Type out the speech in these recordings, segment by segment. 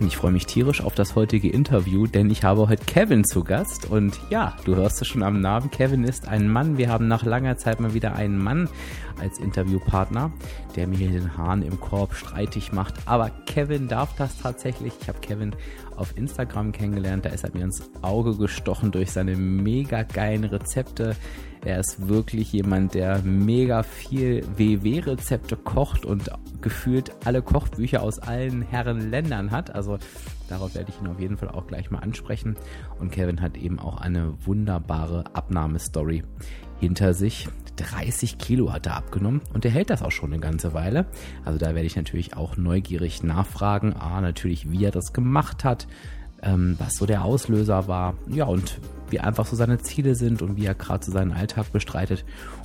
Ich freue mich tierisch auf das heutige Interview, denn ich habe heute Kevin zu Gast. Und ja, du hörst es schon am Namen. Kevin ist ein Mann. Wir haben nach langer Zeit mal wieder einen Mann als Interviewpartner, der mir den Hahn im Korb streitig macht. Aber Kevin darf das tatsächlich. Ich habe Kevin auf Instagram kennengelernt. Da ist er mir ins Auge gestochen durch seine mega geilen Rezepte. Er ist wirklich jemand, der mega viel WW-Rezepte kocht und gefühlt alle Kochbücher aus allen Herren Ländern hat. Also darauf werde ich ihn auf jeden Fall auch gleich mal ansprechen. Und Kevin hat eben auch eine wunderbare Abnahmestory hinter sich. 30 Kilo hat er abgenommen und er hält das auch schon eine ganze Weile. Also da werde ich natürlich auch neugierig nachfragen. Ah, natürlich, wie er das gemacht hat, ähm, was so der Auslöser war. Ja, und wie einfach so seine Ziele sind und wie er gerade so seinen Alltag bestreitet,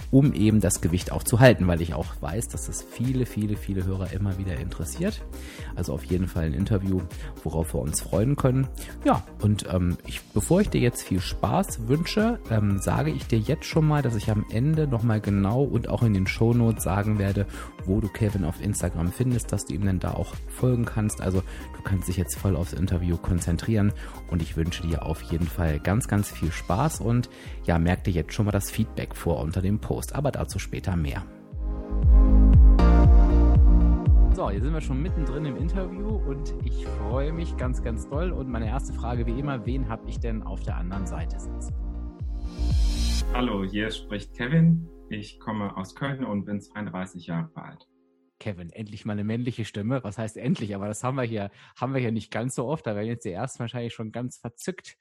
um eben das Gewicht auch zu halten, weil ich auch weiß, dass das viele, viele, viele Hörer immer wieder interessiert. Also auf jeden Fall ein Interview, worauf wir uns freuen können. Ja, und ähm, ich, bevor ich dir jetzt viel Spaß wünsche, ähm, sage ich dir jetzt schon mal, dass ich am Ende nochmal genau und auch in den Shownotes sagen werde, wo du Kevin auf Instagram findest, dass du ihm dann da auch folgen kannst. Also du kannst dich jetzt voll aufs Interview konzentrieren und ich wünsche dir auf jeden Fall ganz, ganz viel Spaß und ja, merk dir jetzt schon mal das Feedback vor unter dem Post, aber dazu später mehr. So, hier sind wir schon mittendrin im Interview und ich freue mich ganz, ganz doll. Und meine erste Frage wie immer, wen habe ich denn auf der anderen Seite sitzen? Hallo, hier spricht Kevin. Ich komme aus Köln und bin 32 Jahre alt. Kevin, endlich mal eine männliche Stimme. Was heißt endlich? Aber das haben wir hier, haben wir hier nicht ganz so oft. Da werden jetzt die ersten wahrscheinlich schon ganz verzückt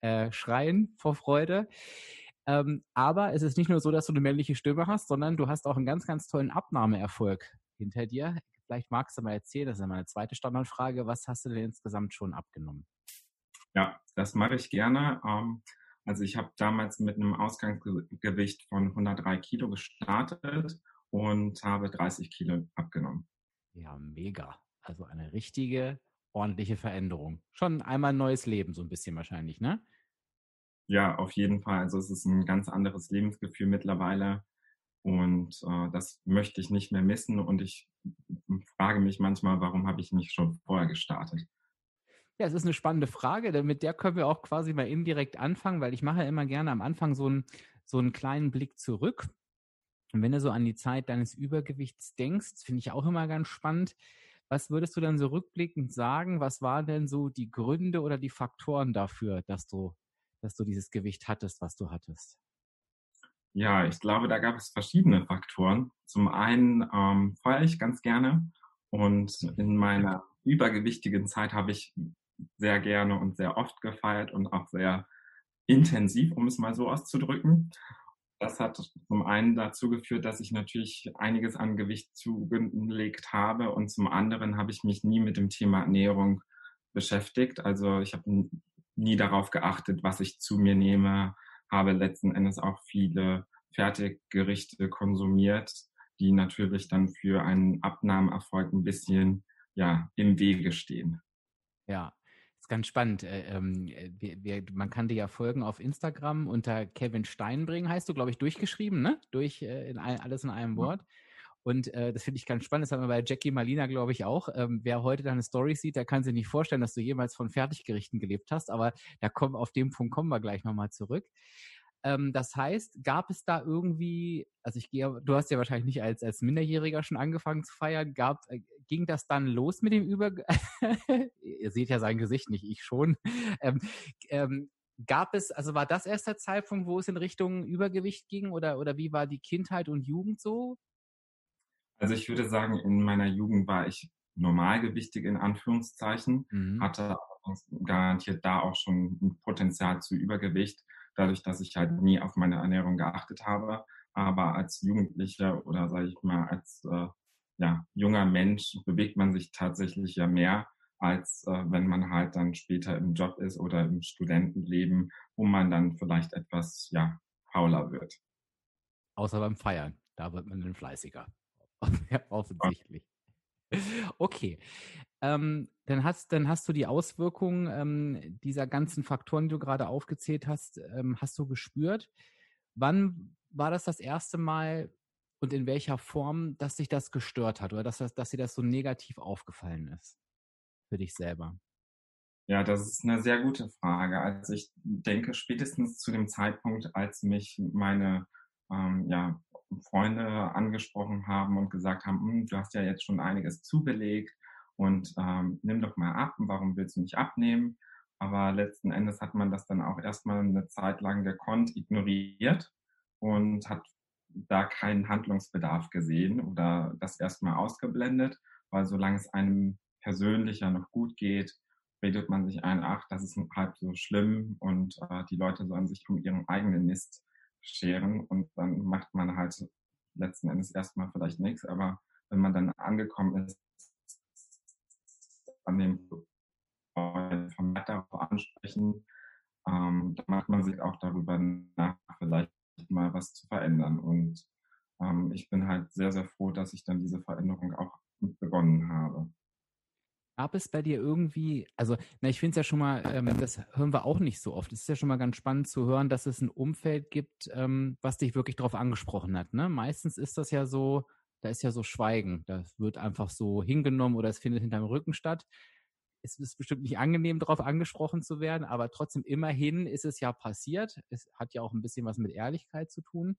äh, schreien vor Freude. Ähm, aber es ist nicht nur so, dass du eine männliche Stimme hast, sondern du hast auch einen ganz, ganz tollen Abnahmeerfolg hinter dir. Vielleicht magst du mal erzählen, das ist ja meine zweite Standardfrage. Was hast du denn insgesamt schon abgenommen? Ja, das mache ich gerne. Ähm, also ich habe damals mit einem Ausgangsgewicht von 103 Kilo gestartet und habe 30 Kilo abgenommen. Ja, mega. Also eine richtige, ordentliche Veränderung. Schon einmal ein neues Leben, so ein bisschen wahrscheinlich, ne? Ja, auf jeden Fall. Also es ist ein ganz anderes Lebensgefühl mittlerweile. Und äh, das möchte ich nicht mehr missen. Und ich frage mich manchmal, warum habe ich nicht schon vorher gestartet? Ja, es ist eine spannende Frage. Mit der können wir auch quasi mal indirekt anfangen, weil ich mache immer gerne am Anfang so einen, so einen kleinen Blick zurück. Und wenn du so an die Zeit deines Übergewichts denkst, finde ich auch immer ganz spannend. Was würdest du dann so rückblickend sagen? Was waren denn so die Gründe oder die Faktoren dafür, dass du, dass du dieses Gewicht hattest, was du hattest? Ja, ich glaube, da gab es verschiedene Faktoren. Zum einen ähm, feuere ich ganz gerne und in meiner übergewichtigen Zeit habe ich sehr gerne und sehr oft gefeiert und auch sehr intensiv, um es mal so auszudrücken. Das hat zum einen dazu geführt, dass ich natürlich einiges an Gewicht zugelegt habe und zum anderen habe ich mich nie mit dem Thema Ernährung beschäftigt. Also ich habe nie darauf geachtet, was ich zu mir nehme, habe letzten Endes auch viele Fertiggerichte konsumiert, die natürlich dann für einen Abnahmeerfolg ein bisschen ja, im Wege stehen. Ja, ganz spannend. Äh, ähm, äh, wir, wir, man kann dir ja folgen auf Instagram unter Kevin Steinbring, heißt du, glaube ich, durchgeschrieben, ne? Durch äh, in ein, alles in einem Wort. Und äh, das finde ich ganz spannend. Das haben wir bei Jackie Malina, glaube ich, auch. Ähm, wer heute deine Story sieht, der kann sich nicht vorstellen, dass du jemals von Fertiggerichten gelebt hast. Aber da kommen, auf dem Punkt kommen wir gleich nochmal zurück. Ähm, das heißt, gab es da irgendwie, also ich gehe, du hast ja wahrscheinlich nicht als, als Minderjähriger schon angefangen zu feiern, gab, äh, ging das dann los mit dem Über, ihr seht ja sein Gesicht nicht, ich schon, ähm, ähm, gab es, also war das erst der Zeitpunkt, wo es in Richtung Übergewicht ging oder, oder wie war die Kindheit und Jugend so? Also ich würde sagen, in meiner Jugend war ich normalgewichtig in Anführungszeichen, mhm. hatte garantiert da auch schon ein Potenzial zu Übergewicht dadurch, dass ich halt nie auf meine Ernährung geachtet habe. Aber als Jugendlicher oder sage ich mal als äh, ja, junger Mensch bewegt man sich tatsächlich ja mehr. als äh, wenn man halt dann später im Job ist oder im Studentenleben, wo man dann vielleicht etwas ja fauler wird. Außer beim Feiern, da wird man dann fleißiger. ja, offensichtlich. Okay. Ähm, dann, hast, dann hast du die Auswirkungen ähm, dieser ganzen Faktoren, die du gerade aufgezählt hast, ähm, hast du gespürt. Wann war das das erste Mal und in welcher Form, dass sich das gestört hat oder dass, das, dass dir das so negativ aufgefallen ist für dich selber? Ja, das ist eine sehr gute Frage. Also ich denke, spätestens zu dem Zeitpunkt, als mich meine ähm, ja, Freunde angesprochen haben und gesagt haben, hm, du hast ja jetzt schon einiges zugelegt und ähm, nimm doch mal ab, warum willst du nicht abnehmen? Aber letzten Endes hat man das dann auch erstmal eine Zeit lang gekonnt ignoriert und hat da keinen Handlungsbedarf gesehen oder das erstmal ausgeblendet, weil solange es einem persönlicher noch gut geht, redet man sich ein, ach, das ist halb so schlimm und äh, die Leute sollen sich um ihren eigenen Mist scheren und dann macht man halt letzten Endes erstmal vielleicht nichts, aber wenn man dann angekommen ist, an dem vom darauf ansprechen, ähm, dann macht man sich auch darüber nach, vielleicht mal was zu verändern. Und ähm, ich bin halt sehr, sehr froh, dass ich dann diese Veränderung auch begonnen habe. Gab es bei dir irgendwie, also na, ich finde es ja schon mal, ähm, das hören wir auch nicht so oft. Es ist ja schon mal ganz spannend zu hören, dass es ein Umfeld gibt, ähm, was dich wirklich darauf angesprochen hat. Ne? Meistens ist das ja so, da ist ja so Schweigen. Das wird einfach so hingenommen oder es findet hinterm Rücken statt. Es ist bestimmt nicht angenehm, darauf angesprochen zu werden, aber trotzdem immerhin ist es ja passiert. Es hat ja auch ein bisschen was mit Ehrlichkeit zu tun.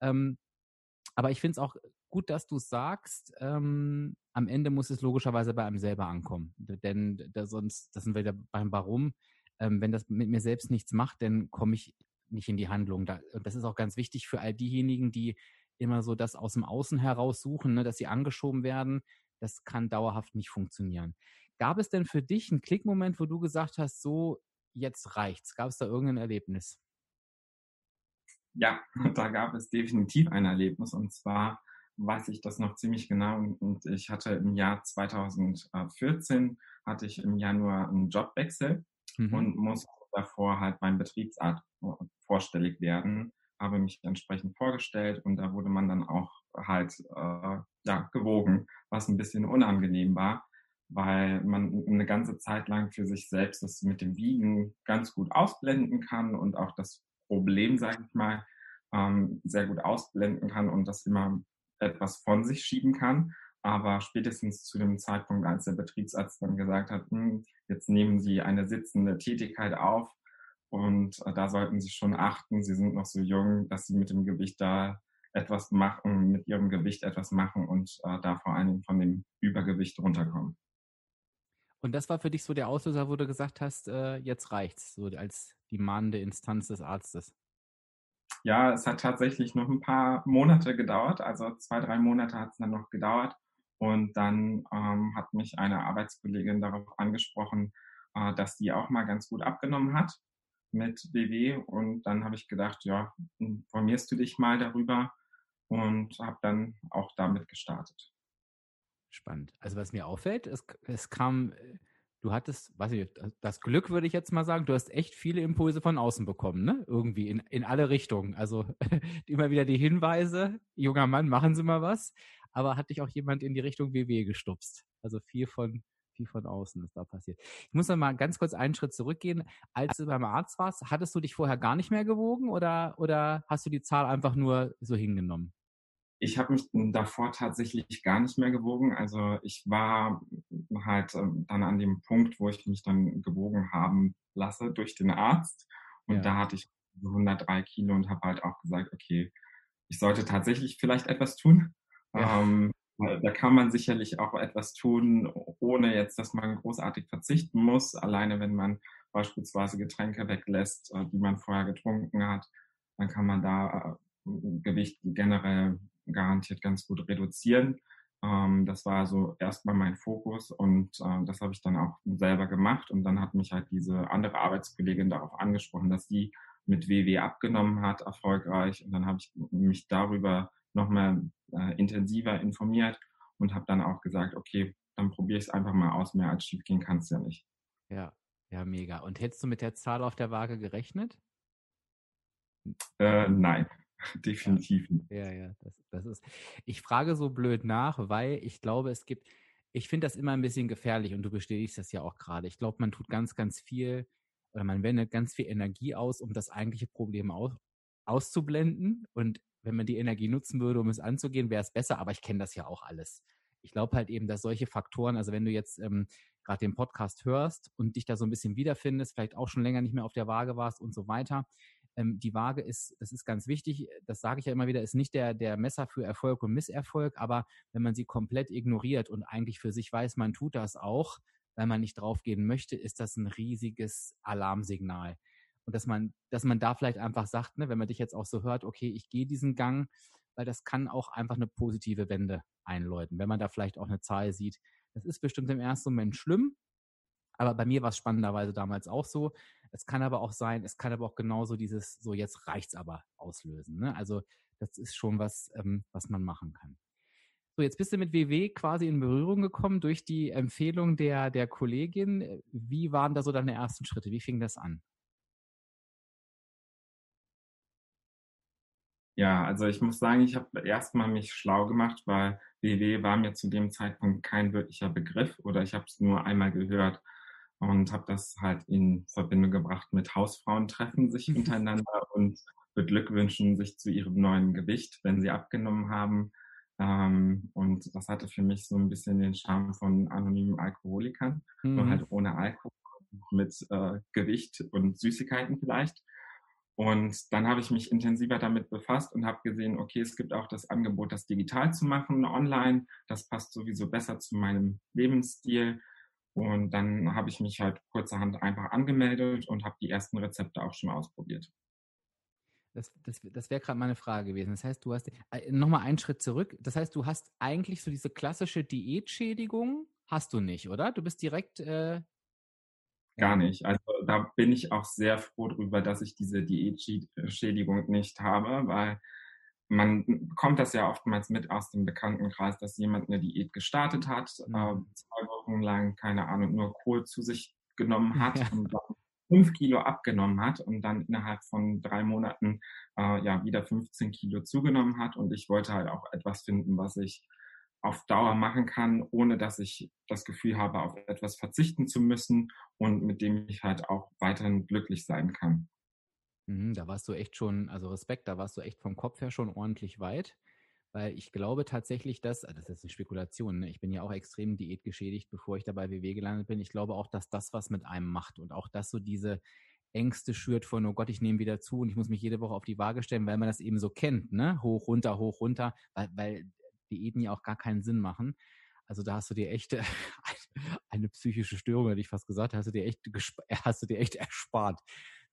Ähm, aber ich finde es auch gut, dass du es sagst. Ähm, am Ende muss es logischerweise bei einem selber ankommen. Denn da sonst, das sind wir beim Warum. Ähm, wenn das mit mir selbst nichts macht, dann komme ich nicht in die Handlung. Da, und das ist auch ganz wichtig für all diejenigen, die immer so das aus dem Außen heraus suchen, ne, dass sie angeschoben werden. Das kann dauerhaft nicht funktionieren. Gab es denn für dich einen Klickmoment, wo du gesagt hast, so, jetzt reicht's? Gab es da irgendein Erlebnis? Ja, da gab es definitiv ein Erlebnis und zwar weiß ich das noch ziemlich genau und ich hatte im Jahr 2014 hatte ich im Januar einen Jobwechsel mhm. und musste davor halt beim Betriebsart vorstellig werden, habe mich entsprechend vorgestellt und da wurde man dann auch halt äh, ja, gewogen, was ein bisschen unangenehm war, weil man eine ganze Zeit lang für sich selbst das mit dem Wiegen ganz gut ausblenden kann und auch das Problem, sage ich mal, ähm, sehr gut ausblenden kann und das immer etwas von sich schieben kann. Aber spätestens zu dem Zeitpunkt, als der Betriebsarzt dann gesagt hat, hm, jetzt nehmen Sie eine sitzende Tätigkeit auf und äh, da sollten Sie schon achten, Sie sind noch so jung, dass Sie mit dem Gewicht da etwas machen, mit Ihrem Gewicht etwas machen und äh, da vor allen Dingen von dem Übergewicht runterkommen. Und das war für dich so der Auslöser, wo du gesagt hast, äh, jetzt reicht's, so als die mahnende Instanz des Arztes. Ja, es hat tatsächlich noch ein paar Monate gedauert, also zwei, drei Monate hat es dann noch gedauert. Und dann ähm, hat mich eine Arbeitskollegin darauf angesprochen, äh, dass die auch mal ganz gut abgenommen hat mit BW. Und dann habe ich gedacht, ja, informierst du dich mal darüber und habe dann auch damit gestartet. Spannend. Also was mir auffällt, es, es kam äh, du hattest, weiß ich, das Glück würde ich jetzt mal sagen, du hast echt viele Impulse von außen bekommen, ne? Irgendwie in, in alle Richtungen. Also immer wieder die Hinweise, junger Mann, machen Sie mal was. Aber hat dich auch jemand in die Richtung WW gestupst? Also viel von, viel von außen ist da passiert. Ich muss noch mal ganz kurz einen Schritt zurückgehen. Als du beim Arzt warst, hattest du dich vorher gar nicht mehr gewogen oder, oder hast du die Zahl einfach nur so hingenommen? Ich habe mich davor tatsächlich gar nicht mehr gewogen. Also ich war halt ähm, dann an dem Punkt, wo ich mich dann gewogen haben lasse durch den Arzt. Und ja. da hatte ich 103 Kilo und habe halt auch gesagt, okay, ich sollte tatsächlich vielleicht etwas tun. Ja. Ähm, da kann man sicherlich auch etwas tun, ohne jetzt, dass man großartig verzichten muss. Alleine wenn man beispielsweise Getränke weglässt, äh, die man vorher getrunken hat, dann kann man da äh, Gewicht generell garantiert ganz gut reduzieren. Ähm, das war so erstmal mein Fokus und äh, das habe ich dann auch selber gemacht. Und dann hat mich halt diese andere Arbeitskollegin darauf angesprochen, dass sie mit WW abgenommen hat, erfolgreich. Und dann habe ich mich darüber nochmal äh, intensiver informiert und habe dann auch gesagt, okay, dann probiere ich es einfach mal aus. Mehr als schief gehen kann es ja nicht. Ja, ja, mega. Und hättest du mit der Zahl auf der Waage gerechnet? Äh, nein, definitiv nicht. Ja, ja, das, das ist. Ich frage so blöd nach, weil ich glaube, es gibt, ich finde das immer ein bisschen gefährlich und du bestätigst das ja auch gerade. Ich glaube, man tut ganz, ganz viel oder man wendet ganz viel Energie aus, um das eigentliche Problem aus, auszublenden. Und wenn man die Energie nutzen würde, um es anzugehen, wäre es besser. Aber ich kenne das ja auch alles. Ich glaube halt eben, dass solche Faktoren, also wenn du jetzt ähm, gerade den Podcast hörst und dich da so ein bisschen wiederfindest, vielleicht auch schon länger nicht mehr auf der Waage warst und so weiter, ähm, die Waage ist, das ist ganz wichtig, das sage ich ja immer wieder, ist nicht der, der Messer für Erfolg und Misserfolg, aber wenn man sie komplett ignoriert und eigentlich für sich weiß, man tut das auch, weil man nicht draufgehen möchte, ist das ein riesiges Alarmsignal. Und dass man, dass man da vielleicht einfach sagt, ne, wenn man dich jetzt auch so hört, okay, ich gehe diesen Gang, weil das kann auch einfach eine positive Wende einläuten, wenn man da vielleicht auch eine Zahl sieht. Das ist bestimmt im ersten Moment schlimm, aber bei mir war es spannenderweise damals auch so. Es kann aber auch sein, es kann aber auch genauso dieses, so jetzt reicht's aber auslösen. Ne? Also das ist schon was, ähm, was man machen kann. So, jetzt bist du mit WW quasi in Berührung gekommen durch die Empfehlung der, der Kollegin. Wie waren da so deine ersten Schritte? Wie fing das an? Ja, also ich muss sagen, ich habe erstmal mich schlau gemacht, weil WW war mir zu dem Zeitpunkt kein wirklicher Begriff oder ich habe es nur einmal gehört und habe das halt in Verbindung gebracht mit Hausfrauen treffen sich untereinander und beglückwünschen sich zu ihrem neuen Gewicht, wenn sie abgenommen haben. Ähm, und das hatte für mich so ein bisschen den Charme von anonymen Alkoholikern, mhm. nur halt ohne Alkohol, mit äh, Gewicht und Süßigkeiten vielleicht. Und dann habe ich mich intensiver damit befasst und habe gesehen, okay, es gibt auch das Angebot, das digital zu machen, online. Das passt sowieso besser zu meinem Lebensstil. Und dann habe ich mich halt kurzerhand einfach angemeldet und habe die ersten Rezepte auch schon mal ausprobiert. Das, das, das wäre gerade meine Frage gewesen. Das heißt, du hast äh, nochmal einen Schritt zurück. Das heißt, du hast eigentlich so diese klassische Diätschädigung, hast du nicht, oder? Du bist direkt. Äh, Gar nicht. Also da bin ich auch sehr froh drüber, dass ich diese Diätschädigung nicht habe, weil man bekommt das ja oftmals mit aus dem Bekanntenkreis, dass jemand eine Diät gestartet hat, äh, zwei Wochen lang, keine Ahnung, nur Kohl zu sich genommen hat ja. und dann fünf Kilo abgenommen hat und dann innerhalb von drei Monaten äh, ja wieder 15 Kilo zugenommen hat. Und ich wollte halt auch etwas finden, was ich auf Dauer machen kann, ohne dass ich das Gefühl habe, auf etwas verzichten zu müssen und mit dem ich halt auch weiterhin glücklich sein kann. Mhm, da warst du echt schon, also Respekt, da warst du echt vom Kopf her schon ordentlich weit. Weil ich glaube tatsächlich, dass, ah, das ist eine Spekulation, ne? ich bin ja auch extrem diätgeschädigt, bevor ich dabei WW gelandet bin. Ich glaube auch, dass das was mit einem macht und auch, dass so diese Ängste schürt von, oh Gott, ich nehme wieder zu und ich muss mich jede Woche auf die Waage stellen, weil man das eben so kennt, ne? Hoch, runter, hoch, runter, weil, weil Diäten ja auch gar keinen Sinn machen. Also da hast du dir echt eine psychische Störung, hätte ich fast gesagt, hast du dir echt, hast du dir echt erspart.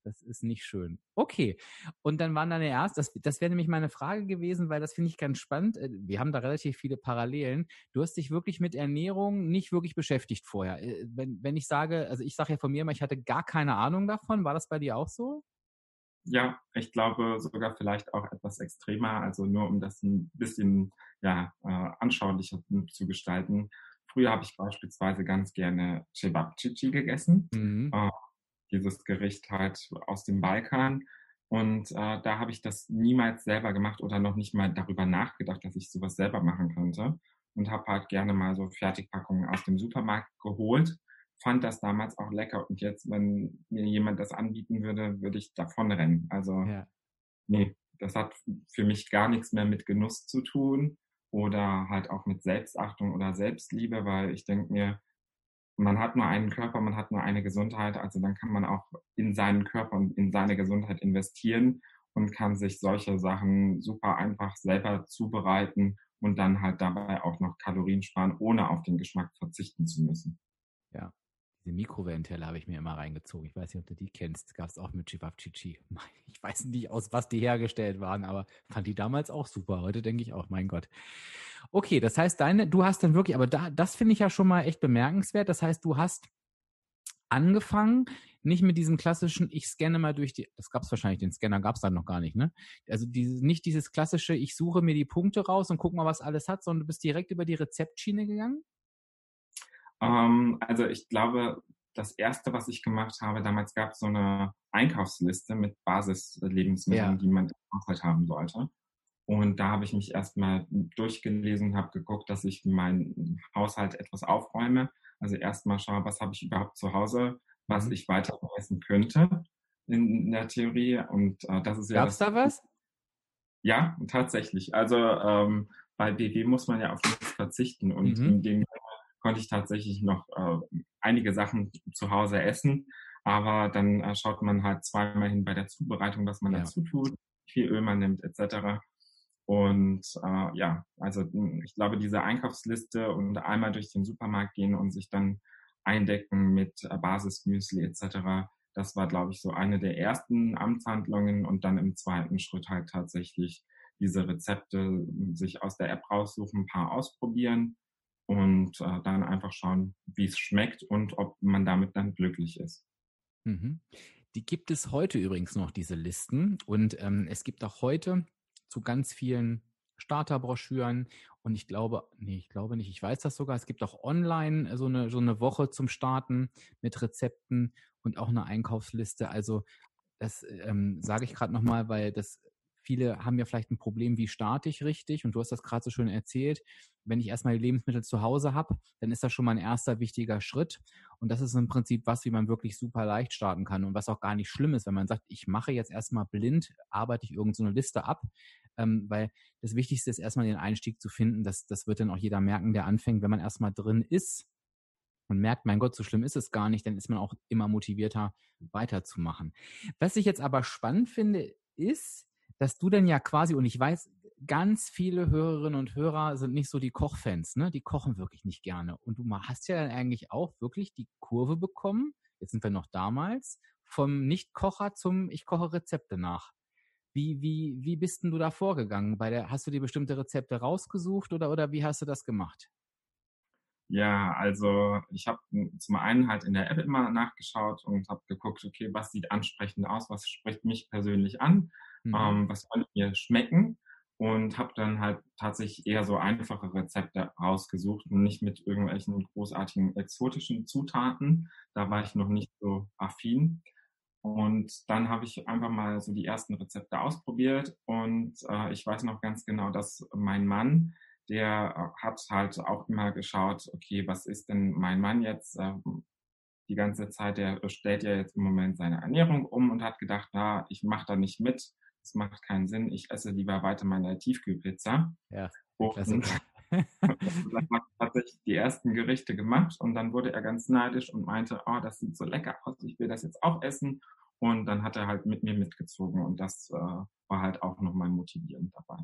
Das ist nicht schön. Okay. Und dann waren deine erst, das, das wäre nämlich meine Frage gewesen, weil das finde ich ganz spannend. Äh, wir haben da relativ viele Parallelen. Du hast dich wirklich mit Ernährung nicht wirklich beschäftigt vorher. Äh, wenn, wenn ich sage, also ich sage ja von mir immer, ich hatte gar keine Ahnung davon. War das bei dir auch so? Ja, ich glaube sogar vielleicht auch etwas extremer, also nur um das ein bisschen ja, äh, anschaulicher zu gestalten. Früher habe ich beispielsweise ganz gerne Cevapcici gegessen. Mhm. Äh, dieses Gericht halt aus dem Balkan. Und äh, da habe ich das niemals selber gemacht oder noch nicht mal darüber nachgedacht, dass ich sowas selber machen könnte. Und habe halt gerne mal so Fertigpackungen aus dem Supermarkt geholt. Fand das damals auch lecker. Und jetzt, wenn mir jemand das anbieten würde, würde ich davon rennen. Also, ja. nee, das hat für mich gar nichts mehr mit Genuss zu tun oder halt auch mit Selbstachtung oder Selbstliebe, weil ich denke mir, man hat nur einen Körper, man hat nur eine Gesundheit, also dann kann man auch in seinen Körper und in seine Gesundheit investieren und kann sich solche Sachen super einfach selber zubereiten und dann halt dabei auch noch Kalorien sparen, ohne auf den Geschmack verzichten zu müssen. Ja, diese Mikrowellenteller habe ich mir immer reingezogen. Ich weiß nicht, ob du die kennst. Gab es auch mit Chivapchichi. Ich weiß nicht, aus was die hergestellt waren, aber fand die damals auch super. Heute denke ich auch, mein Gott. Okay, das heißt, deine, du hast dann wirklich, aber da, das finde ich ja schon mal echt bemerkenswert. Das heißt, du hast angefangen, nicht mit diesem klassischen, ich scanne mal durch die, das gab es wahrscheinlich, den Scanner gab es dann noch gar nicht, ne? Also dieses, nicht dieses klassische, ich suche mir die Punkte raus und guck mal, was alles hat, sondern du bist direkt über die Rezeptschiene gegangen? Ähm, also ich glaube, das erste, was ich gemacht habe, damals gab es so eine Einkaufsliste mit Basislebensmitteln, ja. die man im Haushalt haben sollte. Und da habe ich mich erstmal durchgelesen, habe geguckt, dass ich meinen Haushalt etwas aufräume. Also erstmal schaue, was habe ich überhaupt zu Hause, was mhm. ich weiter essen könnte in der Theorie. Und äh, das ist ja. Gab's da was? Ja, tatsächlich. Also ähm, bei BW muss man ja auf nichts verzichten und mhm. in dem konnte ich tatsächlich noch äh, einige Sachen zu Hause essen, aber dann äh, schaut man halt zweimal hin bei der Zubereitung, was man ja. dazu tut, wie viel Öl man nimmt etc. Und äh, ja, also hm, ich glaube, diese Einkaufsliste und einmal durch den Supermarkt gehen und sich dann eindecken mit äh, Basismüsli etc., das war, glaube ich, so eine der ersten Amtshandlungen und dann im zweiten Schritt halt tatsächlich diese Rezepte hm, sich aus der App raussuchen, ein paar ausprobieren und äh, dann einfach schauen, wie es schmeckt und ob man damit dann glücklich ist. Mhm. Die gibt es heute übrigens noch, diese Listen. Und ähm, es gibt auch heute zu ganz vielen Starterbroschüren und ich glaube, nee, ich glaube nicht, ich weiß das sogar, es gibt auch online so eine, so eine Woche zum Starten mit Rezepten und auch eine Einkaufsliste. Also das ähm, sage ich gerade nochmal, weil das Viele haben ja vielleicht ein Problem, wie starte ich richtig? Und du hast das gerade so schön erzählt. Wenn ich erstmal die Lebensmittel zu Hause habe, dann ist das schon mal ein erster wichtiger Schritt. Und das ist im Prinzip was, wie man wirklich super leicht starten kann und was auch gar nicht schlimm ist, wenn man sagt, ich mache jetzt erstmal blind, arbeite ich irgendeine so Liste ab. Ähm, weil das Wichtigste ist erstmal den Einstieg zu finden. Das, das wird dann auch jeder merken, der anfängt, wenn man erstmal drin ist und merkt, mein Gott, so schlimm ist es gar nicht, dann ist man auch immer motivierter weiterzumachen. Was ich jetzt aber spannend finde, ist, dass du denn ja quasi, und ich weiß, ganz viele Hörerinnen und Hörer sind nicht so die Kochfans, ne? Die kochen wirklich nicht gerne. Und du hast ja dann eigentlich auch wirklich die Kurve bekommen, jetzt sind wir noch damals, vom Nicht-Kocher zum Ich koche Rezepte nach. Wie, wie, wie bist denn du da vorgegangen? Bei der, hast du dir bestimmte Rezepte rausgesucht oder, oder wie hast du das gemacht? Ja, also ich habe zum einen halt in der App immer nachgeschaut und habe geguckt, okay, was sieht ansprechend aus, was spricht mich persönlich an mhm. ähm, was konnte mir schmecken und habe dann halt tatsächlich eher so einfache Rezepte rausgesucht und nicht mit irgendwelchen großartigen exotischen Zutaten. Da war ich noch nicht so affin. Und dann habe ich einfach mal so die ersten Rezepte ausprobiert und äh, ich weiß noch ganz genau, dass mein Mann, der äh, hat halt auch immer geschaut, okay, was ist denn mein Mann jetzt äh, die ganze Zeit, der stellt ja jetzt im Moment seine Ernährung um und hat gedacht, na, ich mache da nicht mit, das macht keinen Sinn. Ich esse lieber weiter meine Tiefkühlpizza. Ja. Und dann hat tatsächlich die ersten Gerichte gemacht und dann wurde er ganz neidisch und meinte, oh, das sieht so lecker aus, ich will das jetzt auch essen. Und dann hat er halt mit mir mitgezogen und das äh, war halt auch nochmal motivierend dabei.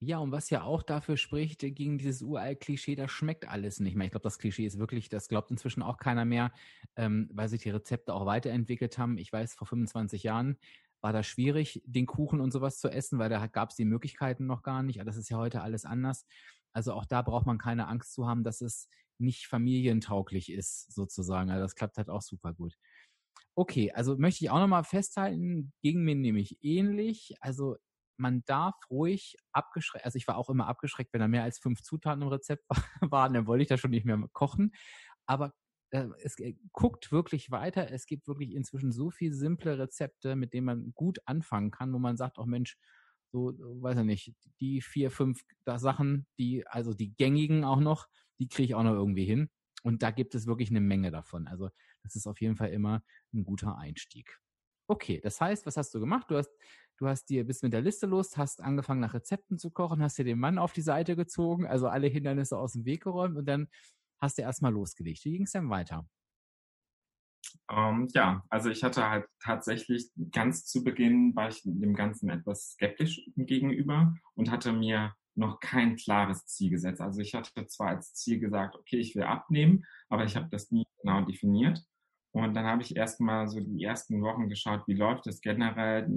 Ja, und was ja auch dafür spricht, gegen dieses uralt Klischee, das schmeckt alles nicht mehr. Ich glaube, das Klischee ist wirklich, das glaubt inzwischen auch keiner mehr, ähm, weil sich die Rezepte auch weiterentwickelt haben. Ich weiß, vor 25 Jahren war das schwierig, den Kuchen und sowas zu essen, weil da gab es die Möglichkeiten noch gar nicht. Das ist ja heute alles anders. Also auch da braucht man keine Angst zu haben, dass es nicht familientauglich ist, sozusagen. Also das klappt halt auch super gut. Okay, also möchte ich auch nochmal festhalten, ging mir nämlich ähnlich. Also man darf ruhig abgeschreckt, also ich war auch immer abgeschreckt, wenn da mehr als fünf Zutaten im Rezept waren, dann wollte ich da schon nicht mehr kochen. Aber äh, es äh, guckt wirklich weiter. Es gibt wirklich inzwischen so viele simple Rezepte, mit denen man gut anfangen kann, wo man sagt, auch oh Mensch, so, weiß ich nicht, die vier, fünf Sachen, die, also die gängigen auch noch, die kriege ich auch noch irgendwie hin. Und da gibt es wirklich eine Menge davon. Also das ist auf jeden Fall immer ein guter Einstieg. Okay, das heißt, was hast du gemacht? Du hast, du hast dir bist mit der Liste los, hast angefangen nach Rezepten zu kochen, hast dir den Mann auf die Seite gezogen, also alle Hindernisse aus dem Weg geräumt und dann hast du erstmal losgelegt. Wie ging es denn weiter? Ähm, ja, also ich hatte halt tatsächlich ganz zu Beginn war ich dem Ganzen etwas skeptisch gegenüber und hatte mir noch kein klares Ziel gesetzt. Also ich hatte zwar als Ziel gesagt, okay, ich will abnehmen, aber ich habe das nie genau definiert. Und dann habe ich erstmal so die ersten Wochen geschaut, wie läuft es generell,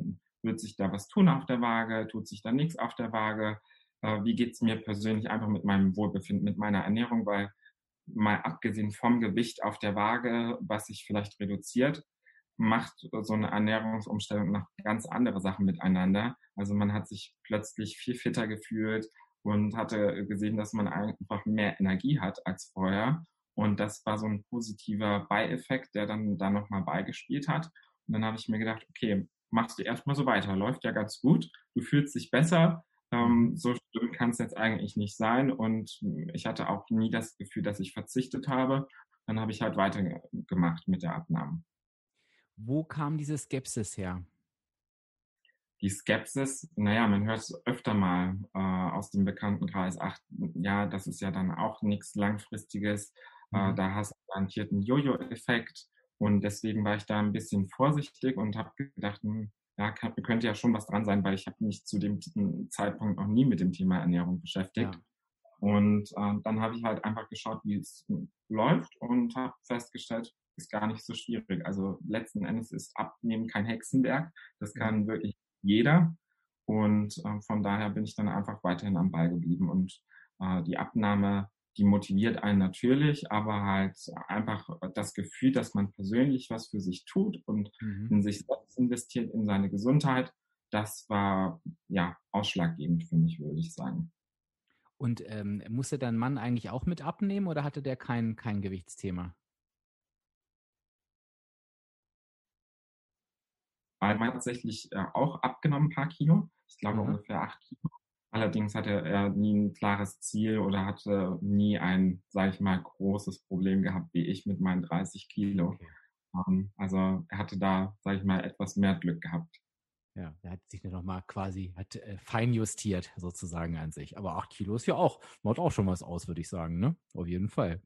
wird sich da was tun auf der Waage, tut sich da nichts auf der Waage, äh, wie geht es mir persönlich einfach mit meinem Wohlbefinden, mit meiner Ernährung, weil mal abgesehen vom Gewicht auf der Waage, was sich vielleicht reduziert, macht so eine Ernährungsumstellung noch ganz andere Sachen miteinander. Also man hat sich plötzlich viel fitter gefühlt und hatte gesehen, dass man einfach mehr Energie hat als vorher. Und das war so ein positiver Beieffekt, der dann da nochmal beigespielt hat. Und dann habe ich mir gedacht, okay, machst du erstmal so weiter, läuft ja ganz gut, du fühlst dich besser, ähm, so schlimm kann es jetzt eigentlich nicht sein. Und ich hatte auch nie das Gefühl, dass ich verzichtet habe. Dann habe ich halt weitergemacht mit der Abnahme. Wo kam diese Skepsis her? Die Skepsis, naja, man hört es öfter mal äh, aus dem Bekanntenkreis, ach ja, das ist ja dann auch nichts Langfristiges, äh, mhm. da hast du garantiert einen Jojo-Effekt und deswegen war ich da ein bisschen vorsichtig und habe gedacht, hm, ja, kann, könnte ja schon was dran sein, weil ich habe mich zu dem Zeitpunkt noch nie mit dem Thema Ernährung beschäftigt. Ja. Und äh, dann habe ich halt einfach geschaut, wie es läuft und habe festgestellt, ist gar nicht so schwierig. Also letzten Endes ist Abnehmen kein Hexenwerk. Das kann wirklich jeder. Und äh, von daher bin ich dann einfach weiterhin am Ball geblieben. Und äh, die Abnahme, die motiviert einen natürlich, aber halt einfach das Gefühl, dass man persönlich was für sich tut und mhm. in sich selbst investiert, in seine Gesundheit, das war ja ausschlaggebend für mich, würde ich sagen. Und ähm, musste dein Mann eigentlich auch mit abnehmen oder hatte der kein, kein Gewichtsthema? Einmal tatsächlich äh, auch abgenommen, ein paar Kilo. Ich glaube mhm. ungefähr acht Kilo. Allerdings hatte er nie ein klares Ziel oder hatte nie ein, sage ich mal, großes Problem gehabt wie ich mit meinen 30 Kilo. Okay. Ähm, also er hatte da, sage ich mal, etwas mehr Glück gehabt. Ja, er hat sich dann nochmal quasi, hat äh, fein justiert sozusagen an sich. Aber acht Kilo ist ja auch, macht auch schon was aus, würde ich sagen, ne? Auf jeden Fall.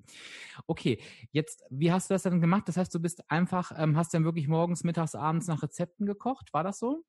Okay, jetzt, wie hast du das dann gemacht? Das heißt, du bist einfach, ähm, hast dann wirklich morgens, mittags, abends nach Rezepten gekocht? War das so?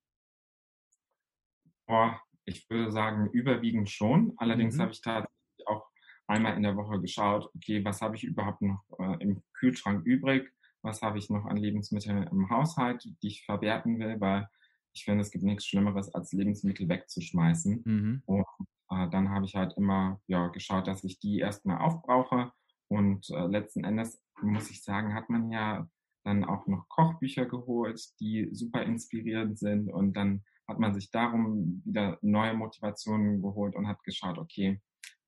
Boah, ich würde sagen, überwiegend schon. Allerdings mhm. habe ich tatsächlich auch einmal in der Woche geschaut, okay, was habe ich überhaupt noch äh, im Kühlschrank übrig? Was habe ich noch an Lebensmitteln im Haushalt, die ich verwerten will? Weil ich finde, es gibt nichts Schlimmeres, als Lebensmittel wegzuschmeißen. Mhm. Und äh, dann habe ich halt immer ja, geschaut, dass ich die erstmal aufbrauche. Und äh, letzten Endes, muss ich sagen, hat man ja dann auch noch Kochbücher geholt, die super inspirierend sind. Und dann hat man sich darum wieder neue Motivationen geholt und hat geschaut, okay,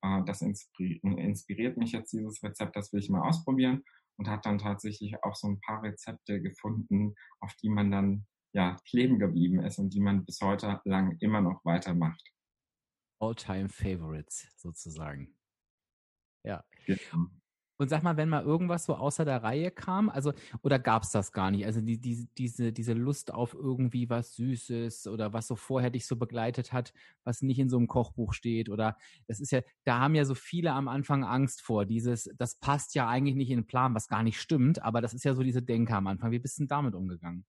äh, das inspiriert mich jetzt, dieses Rezept, das will ich mal ausprobieren. Und hat dann tatsächlich auch so ein paar Rezepte gefunden, auf die man dann ja, kleben geblieben ist und die man bis heute lang immer noch weitermacht. All-time Favorites sozusagen. Ja. Genau. Und sag mal, wenn mal irgendwas so außer der Reihe kam, also oder gab es das gar nicht? Also die, die, diese, diese Lust auf irgendwie was Süßes oder was so vorher dich so begleitet hat, was nicht in so einem Kochbuch steht oder das ist ja, da haben ja so viele am Anfang Angst vor. Dieses, das passt ja eigentlich nicht in den Plan, was gar nicht stimmt, aber das ist ja so diese Denke am Anfang. Wie bist du denn damit umgegangen?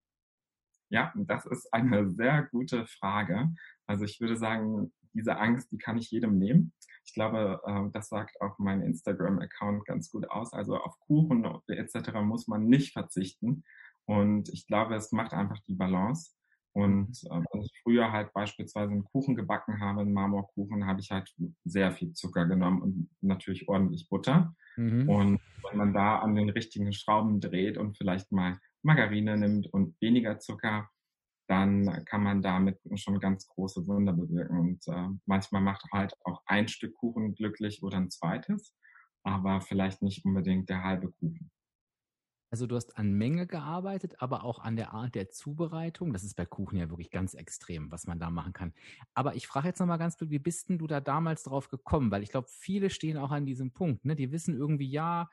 Ja, das ist eine sehr gute Frage. Also ich würde sagen, diese Angst, die kann ich jedem nehmen. Ich glaube, äh, das sagt auch mein Instagram-Account ganz gut aus. Also auf Kuchen etc. muss man nicht verzichten. Und ich glaube, es macht einfach die Balance. Und äh, wenn ich früher halt beispielsweise einen Kuchen gebacken habe, einen Marmorkuchen, habe ich halt sehr viel Zucker genommen und natürlich ordentlich Butter. Mhm. Und wenn man da an den richtigen Schrauben dreht und vielleicht mal Margarine nimmt und weniger Zucker, dann kann man damit schon ganz große Wunder bewirken. Und äh, manchmal macht halt auch ein Stück Kuchen glücklich oder ein zweites, aber vielleicht nicht unbedingt der halbe Kuchen. Also du hast an Menge gearbeitet, aber auch an der Art der Zubereitung. Das ist bei Kuchen ja wirklich ganz extrem, was man da machen kann. Aber ich frage jetzt nochmal ganz blöd, wie bist denn du da damals drauf gekommen? Weil ich glaube, viele stehen auch an diesem Punkt. Ne? Die wissen irgendwie, ja,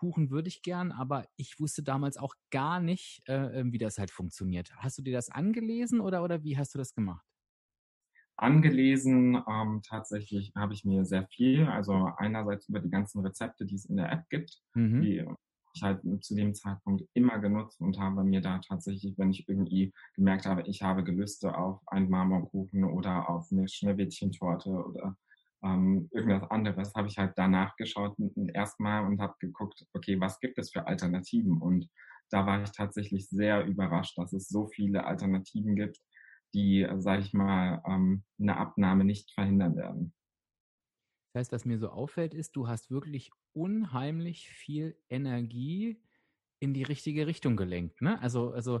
Kuchen würde ich gern, aber ich wusste damals auch gar nicht, äh, ähm, wie das halt funktioniert. Hast du dir das angelesen oder, oder wie hast du das gemacht? Angelesen ähm, tatsächlich habe ich mir sehr viel, also einerseits über die ganzen Rezepte, die es in der App gibt, mhm. die ich halt zu dem Zeitpunkt immer genutzt und habe mir da tatsächlich, wenn ich irgendwie gemerkt habe, ich habe Gelüste auf einen Marmorkuchen oder auf eine Schneewittchentorte oder ähm, irgendwas anderes, habe ich halt danach geschaut erstmal und habe geguckt, okay, was gibt es für Alternativen? Und da war ich tatsächlich sehr überrascht, dass es so viele Alternativen gibt, die, sage ich mal, ähm, eine Abnahme nicht verhindern werden. Das heißt, was mir so auffällt, ist, du hast wirklich unheimlich viel Energie in die richtige Richtung gelenkt. Ne? Also, also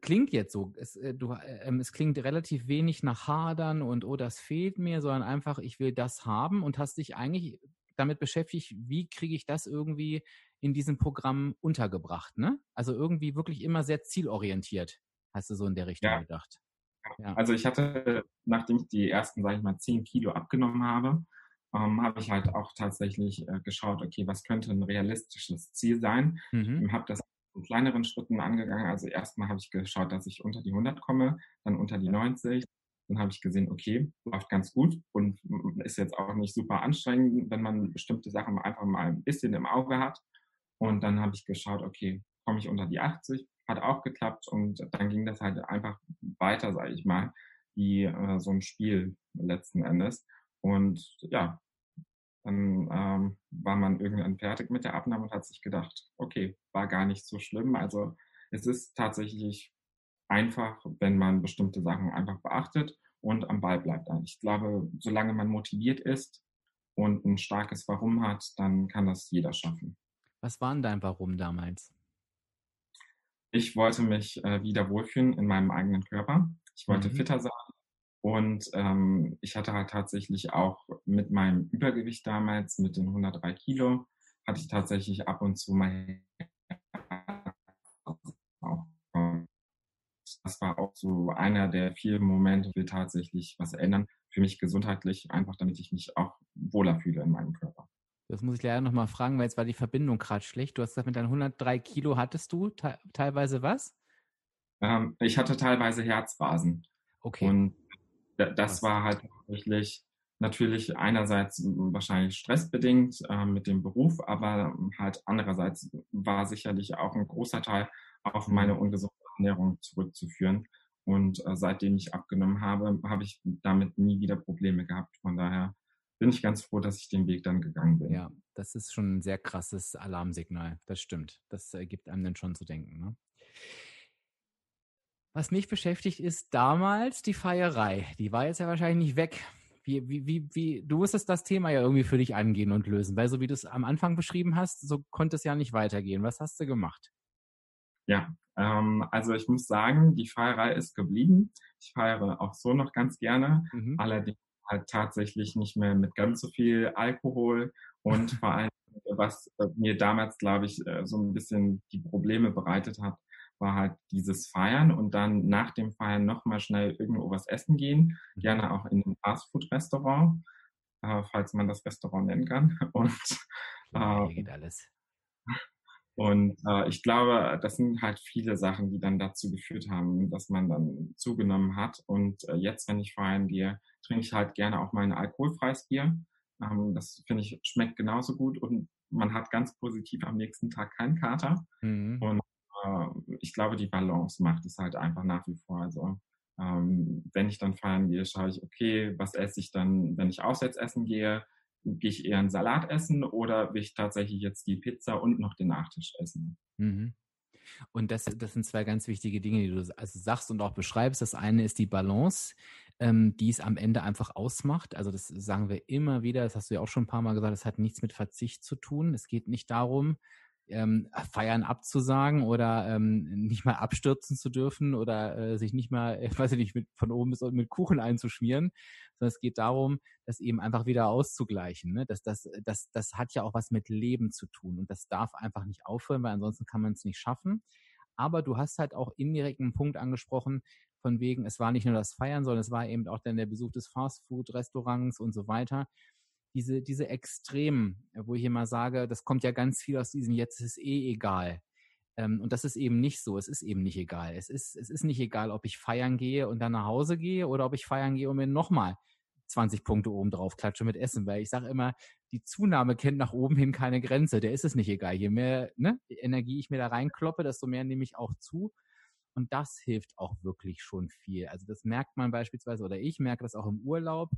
klingt jetzt so. Es, äh, du, äh, ähm, es klingt relativ wenig nach Hadern und oh, das fehlt mir, sondern einfach, ich will das haben und hast dich eigentlich damit beschäftigt, wie kriege ich das irgendwie in diesem Programm untergebracht, ne? Also irgendwie wirklich immer sehr zielorientiert, hast du so in der Richtung ja. gedacht. Ja. Also ich hatte, nachdem ich die ersten, sage ich mal, zehn Kilo abgenommen habe, ähm, habe ich halt auch tatsächlich äh, geschaut, okay, was könnte ein realistisches Ziel sein? Mhm. Habe das in kleineren Schritten angegangen. Also erstmal habe ich geschaut, dass ich unter die 100 komme, dann unter die 90. Dann habe ich gesehen, okay, läuft ganz gut und ist jetzt auch nicht super anstrengend, wenn man bestimmte Sachen einfach mal ein bisschen im Auge hat. Und dann habe ich geschaut, okay, komme ich unter die 80, hat auch geklappt und dann ging das halt einfach weiter, sage ich mal, wie äh, so ein Spiel letzten Endes. Und ja, dann ähm, war man irgendwann fertig mit der Abnahme und hat sich gedacht, okay, war gar nicht so schlimm. Also es ist tatsächlich einfach, wenn man bestimmte Sachen einfach beachtet und am Ball bleibt. Ich glaube, solange man motiviert ist und ein starkes Warum hat, dann kann das jeder schaffen. Was war denn dein Warum damals? Ich wollte mich äh, wieder wohlfühlen in meinem eigenen Körper. Ich wollte mhm. fitter sein. Und ähm, ich hatte halt tatsächlich auch mit meinem Übergewicht damals, mit den 103 Kilo, hatte ich tatsächlich ab und zu mal das war auch so einer der vielen Momente, will tatsächlich was ändern für mich gesundheitlich, einfach damit ich mich auch wohler fühle in meinem Körper. Das muss ich leider nochmal fragen, weil jetzt war die Verbindung gerade schlecht. Du hast gesagt, mit deinen 103 Kilo hattest du te teilweise was? Ähm, ich hatte teilweise Herzrasen. Okay. Und das war halt tatsächlich natürlich einerseits wahrscheinlich stressbedingt äh, mit dem Beruf, aber halt andererseits war sicherlich auch ein großer Teil auf mhm. meine ungesunde Ernährung zurückzuführen. Und äh, seitdem ich abgenommen habe, habe ich damit nie wieder Probleme gehabt. Von daher bin ich ganz froh, dass ich den Weg dann gegangen bin. Ja, das ist schon ein sehr krasses Alarmsignal. Das stimmt. Das äh, gibt einem dann schon zu denken. Ne? Was mich beschäftigt, ist damals die Feierei. Die war jetzt ja wahrscheinlich nicht weg. Wie, wie, wie, wie, du musstest das Thema ja irgendwie für dich angehen und lösen, weil so wie du es am Anfang beschrieben hast, so konnte es ja nicht weitergehen. Was hast du gemacht? Ja, ähm, also ich muss sagen, die Feierei ist geblieben. Ich feiere auch so noch ganz gerne, mhm. allerdings halt tatsächlich nicht mehr mit ganz so viel Alkohol und vor allem, was äh, mir damals, glaube ich, äh, so ein bisschen die Probleme bereitet hat, war halt dieses Feiern und dann nach dem Feiern nochmal schnell irgendwo was essen gehen, mhm. gerne auch in ein Fastfood-Restaurant, äh, falls man das Restaurant nennen kann. Und äh, geht alles. Und äh, ich glaube, das sind halt viele Sachen, die dann dazu geführt haben, dass man dann zugenommen hat. Und äh, jetzt, wenn ich feiern gehe, trinke ich halt gerne auch mal ein alkoholfreies Bier. Ähm, das finde ich schmeckt genauso gut und man hat ganz positiv am nächsten Tag keinen Kater. Mhm. Und ich glaube, die Balance macht es halt einfach nach wie vor. Also ähm, wenn ich dann feiern gehe, schaue ich, okay, was esse ich dann, wenn ich auswärts essen gehe? gehe ich eher einen Salat essen oder will ich tatsächlich jetzt die Pizza und noch den Nachtisch essen? Mhm. Und das, das sind zwei ganz wichtige Dinge, die du also sagst und auch beschreibst. Das eine ist die Balance, ähm, die es am Ende einfach ausmacht. Also das sagen wir immer wieder, das hast du ja auch schon ein paar Mal gesagt, das hat nichts mit Verzicht zu tun. Es geht nicht darum, ähm, Feiern abzusagen oder ähm, nicht mal abstürzen zu dürfen oder äh, sich nicht mal, äh, weiß ich nicht, mit, von oben bis unten mit Kuchen einzuschmieren, sondern es geht darum, das eben einfach wieder auszugleichen. Ne? Das, das, das, das hat ja auch was mit Leben zu tun und das darf einfach nicht aufhören, weil ansonsten kann man es nicht schaffen. Aber du hast halt auch indirekt einen Punkt angesprochen, von wegen, es war nicht nur das Feiern, sondern es war eben auch dann der Besuch des Fastfood-Restaurants und so weiter diese, diese Extremen, wo ich immer sage, das kommt ja ganz viel aus diesem Jetzt ist eh egal. Ähm, und das ist eben nicht so. Es ist eben nicht egal. Es ist, es ist nicht egal, ob ich feiern gehe und dann nach Hause gehe oder ob ich feiern gehe und mir nochmal 20 Punkte oben drauf klatsche mit Essen, weil ich sage immer, die Zunahme kennt nach oben hin keine Grenze. Der ist es nicht egal. Je mehr ne, Energie ich mir da reinkloppe, desto mehr nehme ich auch zu. Und das hilft auch wirklich schon viel. Also das merkt man beispielsweise, oder ich merke das auch im Urlaub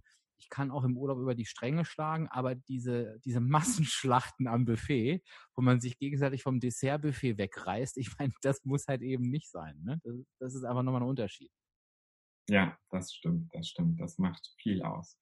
ich kann auch im Urlaub über die Stränge schlagen, aber diese, diese Massenschlachten am Buffet, wo man sich gegenseitig vom Dessertbuffet wegreißt, ich meine, das muss halt eben nicht sein. Ne? Das, das ist einfach nochmal ein Unterschied. Ja, das stimmt, das stimmt. Das macht viel aus.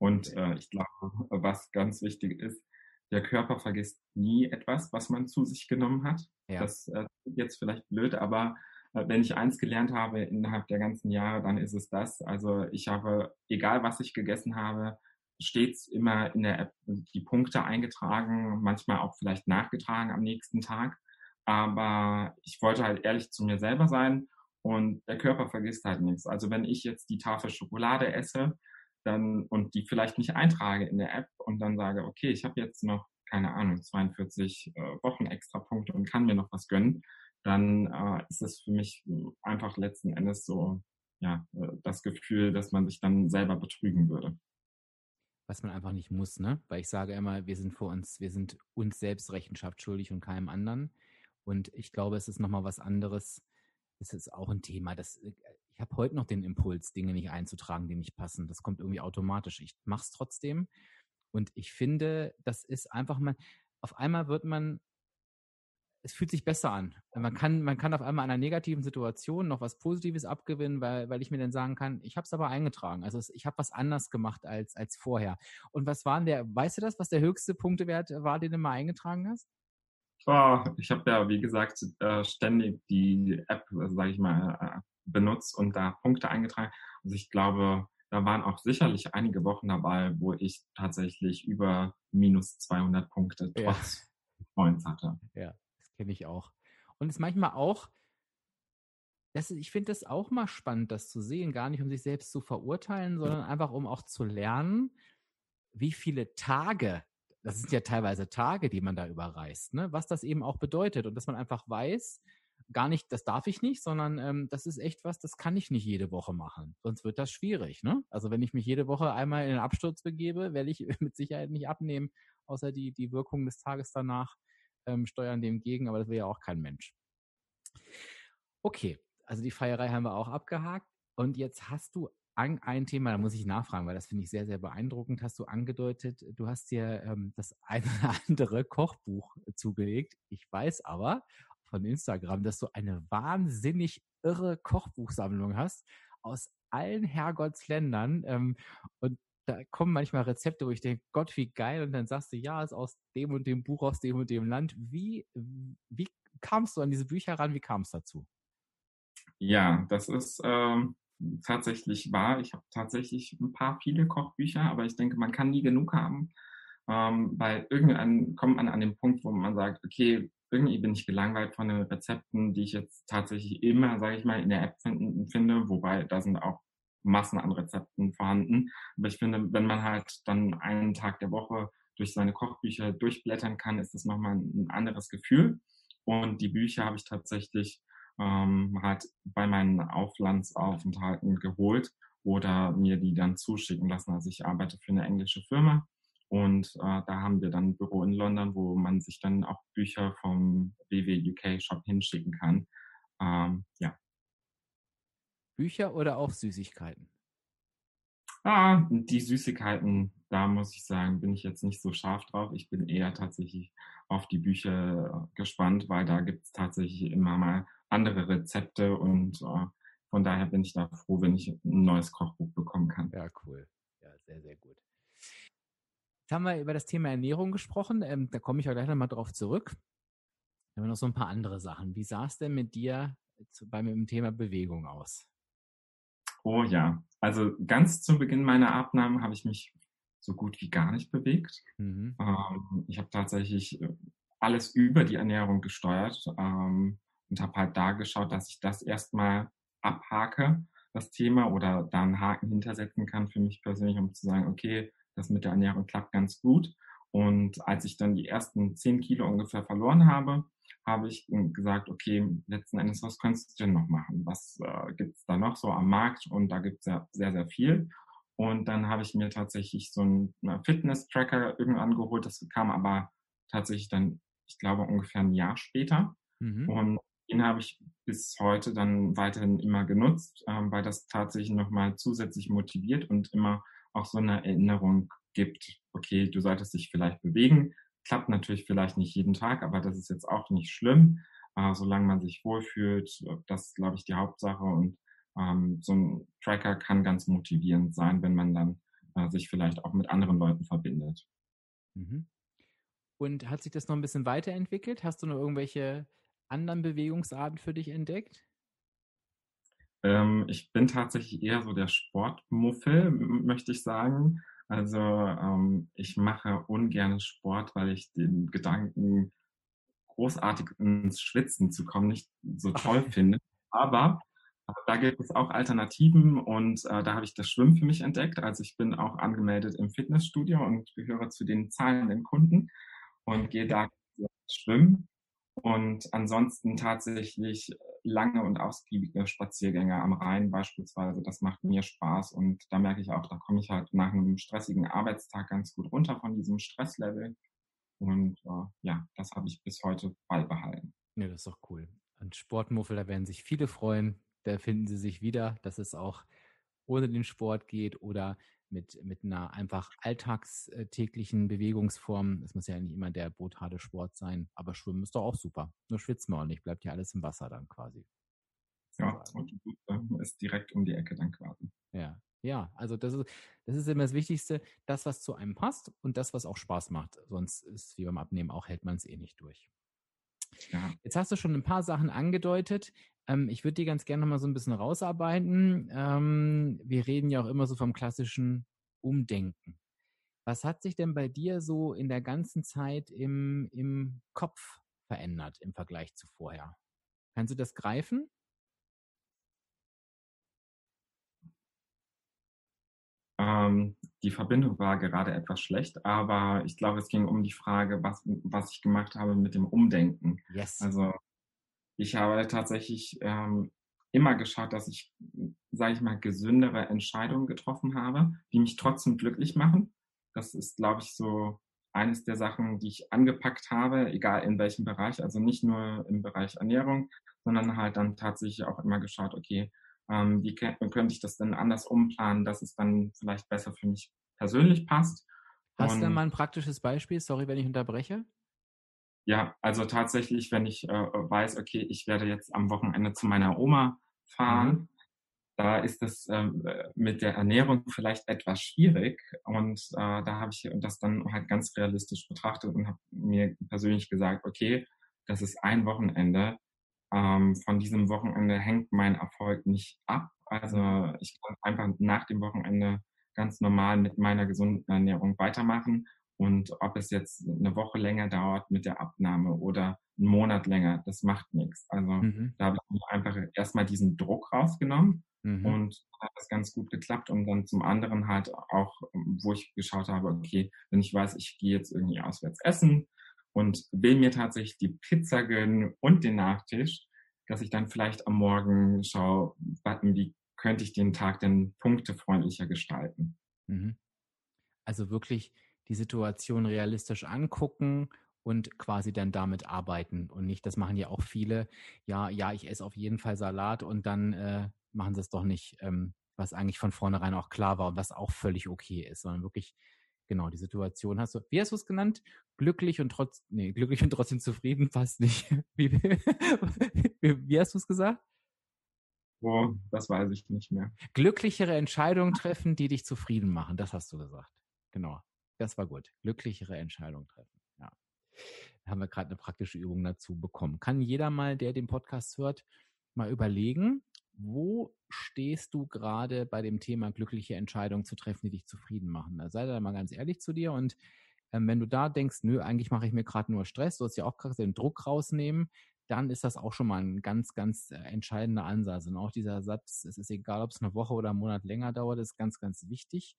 Und äh, ich glaube, was ganz wichtig ist, der Körper vergisst nie etwas, was man zu sich genommen hat. Ja. Das äh, jetzt vielleicht blöd, aber wenn ich eins gelernt habe innerhalb der ganzen Jahre, dann ist es das. Also ich habe, egal was ich gegessen habe, stets immer in der App die Punkte eingetragen, manchmal auch vielleicht nachgetragen am nächsten Tag. Aber ich wollte halt ehrlich zu mir selber sein und der Körper vergisst halt nichts. Also wenn ich jetzt die Tafel Schokolade esse dann und die vielleicht nicht eintrage in der App und dann sage, okay, ich habe jetzt noch keine Ahnung 42 äh, Wochen extra Punkte und kann mir noch was gönnen, dann äh, ist es für mich einfach letzten Endes so ja äh, das Gefühl, dass man sich dann selber betrügen würde was man einfach nicht muss, ne? Weil ich sage immer, wir sind vor uns, wir sind uns selbst Rechenschaft schuldig und keinem anderen. Und ich glaube, es ist nochmal was anderes. Es ist auch ein Thema, das, äh, ich habe heute noch den Impuls, Dinge nicht einzutragen, die nicht passen. Das kommt irgendwie automatisch. Ich mache es trotzdem. Und ich finde, das ist einfach mal, auf einmal wird man es fühlt sich besser an. Man kann, man kann auf einmal einer negativen Situation noch was Positives abgewinnen, weil, weil ich mir dann sagen kann, ich habe es aber eingetragen. Also ich habe was anders gemacht als, als vorher. Und was waren der, weißt du das, was der höchste Punktewert war, den du mal eingetragen hast? Oh, ich habe ja, wie gesagt, äh, ständig die App, sage ich mal, äh, benutzt und da Punkte eingetragen. Also ich glaube, da waren auch sicherlich einige Wochen dabei, wo ich tatsächlich über minus 200 Punkte trotz ja. Points hatte. Ja kenne ich auch. Und es ist manchmal auch, das, ich finde das auch mal spannend, das zu sehen, gar nicht um sich selbst zu verurteilen, sondern einfach um auch zu lernen, wie viele Tage, das sind ja teilweise Tage, die man da überreist, ne, was das eben auch bedeutet und dass man einfach weiß, gar nicht, das darf ich nicht, sondern ähm, das ist echt was, das kann ich nicht jede Woche machen. Sonst wird das schwierig. Ne? Also wenn ich mich jede Woche einmal in den Absturz begebe, werde ich mit Sicherheit nicht abnehmen, außer die, die Wirkung des Tages danach ähm, steuern dem gegen, aber das will ja auch kein Mensch. Okay, also die Feierei haben wir auch abgehakt. Und jetzt hast du an, ein Thema, da muss ich nachfragen, weil das finde ich sehr, sehr beeindruckend, hast du angedeutet, du hast dir ähm, das eine oder andere Kochbuch zugelegt. Ich weiß aber von Instagram, dass du eine wahnsinnig irre Kochbuchsammlung hast aus allen Herrgottsländern. Ähm, und da kommen manchmal Rezepte, wo ich denke, Gott, wie geil. Und dann sagst du, ja, ist aus dem und dem Buch, aus dem und dem Land. Wie, wie kamst du an diese Bücher ran? Wie kam es dazu? Ja, das ist ähm, tatsächlich wahr. Ich habe tatsächlich ein paar viele Kochbücher, aber ich denke, man kann nie genug haben. Ähm, weil irgendwann kommt man an den Punkt, wo man sagt, okay, irgendwie bin ich gelangweilt von den Rezepten, die ich jetzt tatsächlich immer, sage ich mal, in der App finden, finde, wobei da sind auch Massen an Rezepten vorhanden. Aber ich finde, wenn man halt dann einen Tag der Woche durch seine Kochbücher durchblättern kann, ist das nochmal ein anderes Gefühl. Und die Bücher habe ich tatsächlich ähm, halt bei meinen Auflandsaufenthalten geholt oder mir die dann zuschicken lassen. Also ich arbeite für eine englische Firma und äh, da haben wir dann ein Büro in London, wo man sich dann auch Bücher vom WW UK Shop hinschicken kann. Ähm, ja, Bücher oder auch Süßigkeiten? Ah, die Süßigkeiten, da muss ich sagen, bin ich jetzt nicht so scharf drauf. Ich bin eher tatsächlich auf die Bücher gespannt, weil da gibt es tatsächlich immer mal andere Rezepte und äh, von daher bin ich da froh, wenn ich ein neues Kochbuch bekommen kann. Ja, cool. Ja, sehr, sehr gut. Jetzt haben wir über das Thema Ernährung gesprochen. Ähm, da komme ich auch gleich nochmal drauf zurück. Dann haben wir noch so ein paar andere Sachen. Wie sah es denn mit dir zu, beim Thema Bewegung aus? Oh ja, also ganz zu Beginn meiner Abnahme habe ich mich so gut wie gar nicht bewegt. Mhm. Ähm, ich habe tatsächlich äh, alles über die Ernährung gesteuert ähm, und habe halt da geschaut, dass ich das erstmal abhake, das Thema, oder da einen Haken hintersetzen kann für mich persönlich, um zu sagen, okay, das mit der Ernährung klappt ganz gut. Und als ich dann die ersten zehn Kilo ungefähr verloren habe, habe ich gesagt, okay, letzten Endes, was könntest du denn noch machen? Was äh, gibt es da noch so am Markt? Und da gibt es ja sehr, sehr viel. Und dann habe ich mir tatsächlich so einen Fitness-Tracker irgendwann geholt. Das kam aber tatsächlich dann, ich glaube, ungefähr ein Jahr später. Mhm. Und den habe ich bis heute dann weiterhin immer genutzt, ähm, weil das tatsächlich nochmal zusätzlich motiviert und immer auch so eine Erinnerung gibt, okay, du solltest dich vielleicht bewegen, Klappt natürlich vielleicht nicht jeden Tag, aber das ist jetzt auch nicht schlimm, äh, solange man sich wohlfühlt. Das ist, glaube ich, die Hauptsache. Und ähm, so ein Tracker kann ganz motivierend sein, wenn man dann äh, sich vielleicht auch mit anderen Leuten verbindet. Mhm. Und hat sich das noch ein bisschen weiterentwickelt? Hast du noch irgendwelche anderen Bewegungsarten für dich entdeckt? Ähm, ich bin tatsächlich eher so der Sportmuffel, möchte ich sagen. Also ähm, ich mache ungern Sport, weil ich den Gedanken, großartig ins Schwitzen zu kommen, nicht so toll finde. Aber da gibt es auch Alternativen und äh, da habe ich das Schwimmen für mich entdeckt. Also ich bin auch angemeldet im Fitnessstudio und gehöre zu den zahlenden Kunden und gehe da schwimmen. Und ansonsten tatsächlich lange und ausgiebige Spaziergänge am Rhein beispielsweise, das macht mir Spaß und da merke ich auch, da komme ich halt nach einem stressigen Arbeitstag ganz gut runter von diesem Stresslevel. Und äh, ja, das habe ich bis heute beibehalten. Ja, das ist doch cool. Und Sportmuffel, da werden sich viele freuen. Da finden sie sich wieder, dass es auch ohne den Sport geht oder mit, mit einer einfach alltagstäglichen Bewegungsform. Es muss ja nicht immer der brutale Sport sein, aber Schwimmen ist doch auch super. Nur schwitzt man auch nicht, bleibt ja alles im Wasser dann quasi. Ja, und Dusche ist direkt um die Ecke dann quasi. Ja, ja, also das ist, das ist immer das Wichtigste, das, was zu einem passt und das, was auch Spaß macht. Sonst ist wie beim Abnehmen auch, hält man es eh nicht durch. Ja. Jetzt hast du schon ein paar Sachen angedeutet. Ähm, ich würde die ganz gerne noch mal so ein bisschen rausarbeiten. Ähm, wir reden ja auch immer so vom klassischen Umdenken. Was hat sich denn bei dir so in der ganzen Zeit im, im Kopf verändert im Vergleich zu vorher? Kannst du das greifen? Ähm, die Verbindung war gerade etwas schlecht, aber ich glaube, es ging um die Frage, was, was ich gemacht habe mit dem Umdenken. Yes. Also ich habe tatsächlich ähm, immer geschaut, dass ich, sage ich mal, gesündere Entscheidungen getroffen habe, die mich trotzdem glücklich machen. Das ist, glaube ich, so eines der Sachen, die ich angepackt habe, egal in welchem Bereich, also nicht nur im Bereich Ernährung, sondern halt dann tatsächlich auch immer geschaut, okay, ähm, wie könnte ich das denn anders umplanen, dass es dann vielleicht besser für mich persönlich passt. Hast du mal ein praktisches Beispiel? Sorry, wenn ich unterbreche. Ja, also tatsächlich, wenn ich äh, weiß, okay, ich werde jetzt am Wochenende zu meiner Oma fahren, mhm. da ist es äh, mit der Ernährung vielleicht etwas schwierig. Und äh, da habe ich das dann halt ganz realistisch betrachtet und habe mir persönlich gesagt, okay, das ist ein Wochenende ähm, von diesem Wochenende hängt mein Erfolg nicht ab. Also ich kann einfach nach dem Wochenende ganz normal mit meiner gesunden Ernährung weitermachen. Und ob es jetzt eine Woche länger dauert mit der Abnahme oder einen Monat länger, das macht nichts. Also mhm. da habe ich mir einfach erstmal diesen Druck rausgenommen mhm. und hat das ganz gut geklappt. Und dann zum anderen halt auch, wo ich geschaut habe, okay, wenn ich weiß, ich gehe jetzt irgendwie auswärts essen, und will mir tatsächlich die Pizza gönnen und den Nachtisch, dass ich dann vielleicht am Morgen schaue, wie könnte ich den Tag denn punktefreundlicher gestalten. Mhm. Also wirklich die Situation realistisch angucken und quasi dann damit arbeiten und nicht, das machen ja auch viele, ja, ja, ich esse auf jeden Fall Salat und dann äh, machen sie es doch nicht, ähm, was eigentlich von vornherein auch klar war und was auch völlig okay ist, sondern wirklich genau, die Situation hast du, wie hast du es genannt? Glücklich und trotz, nee, glücklich und trotzdem zufrieden passt nicht. Wie, wie, wie hast du es gesagt? Oh, das weiß ich nicht mehr. Glücklichere Entscheidungen treffen, die dich zufrieden machen. Das hast du gesagt. Genau. Das war gut. Glücklichere Entscheidungen treffen. Ja. Da haben wir gerade eine praktische Übung dazu bekommen. Kann jeder mal, der den Podcast hört, mal überlegen, wo stehst du gerade bei dem Thema glückliche Entscheidungen zu treffen, die dich zufrieden machen? Da sei da mal ganz ehrlich zu dir und ähm, wenn du da denkst, nö, eigentlich mache ich mir gerade nur Stress, du hast ja auch gerade den Druck rausnehmen, dann ist das auch schon mal ein ganz, ganz äh, entscheidender Ansatz. Und auch dieser Satz, es ist egal, ob es eine Woche oder einen Monat länger dauert, ist ganz, ganz wichtig,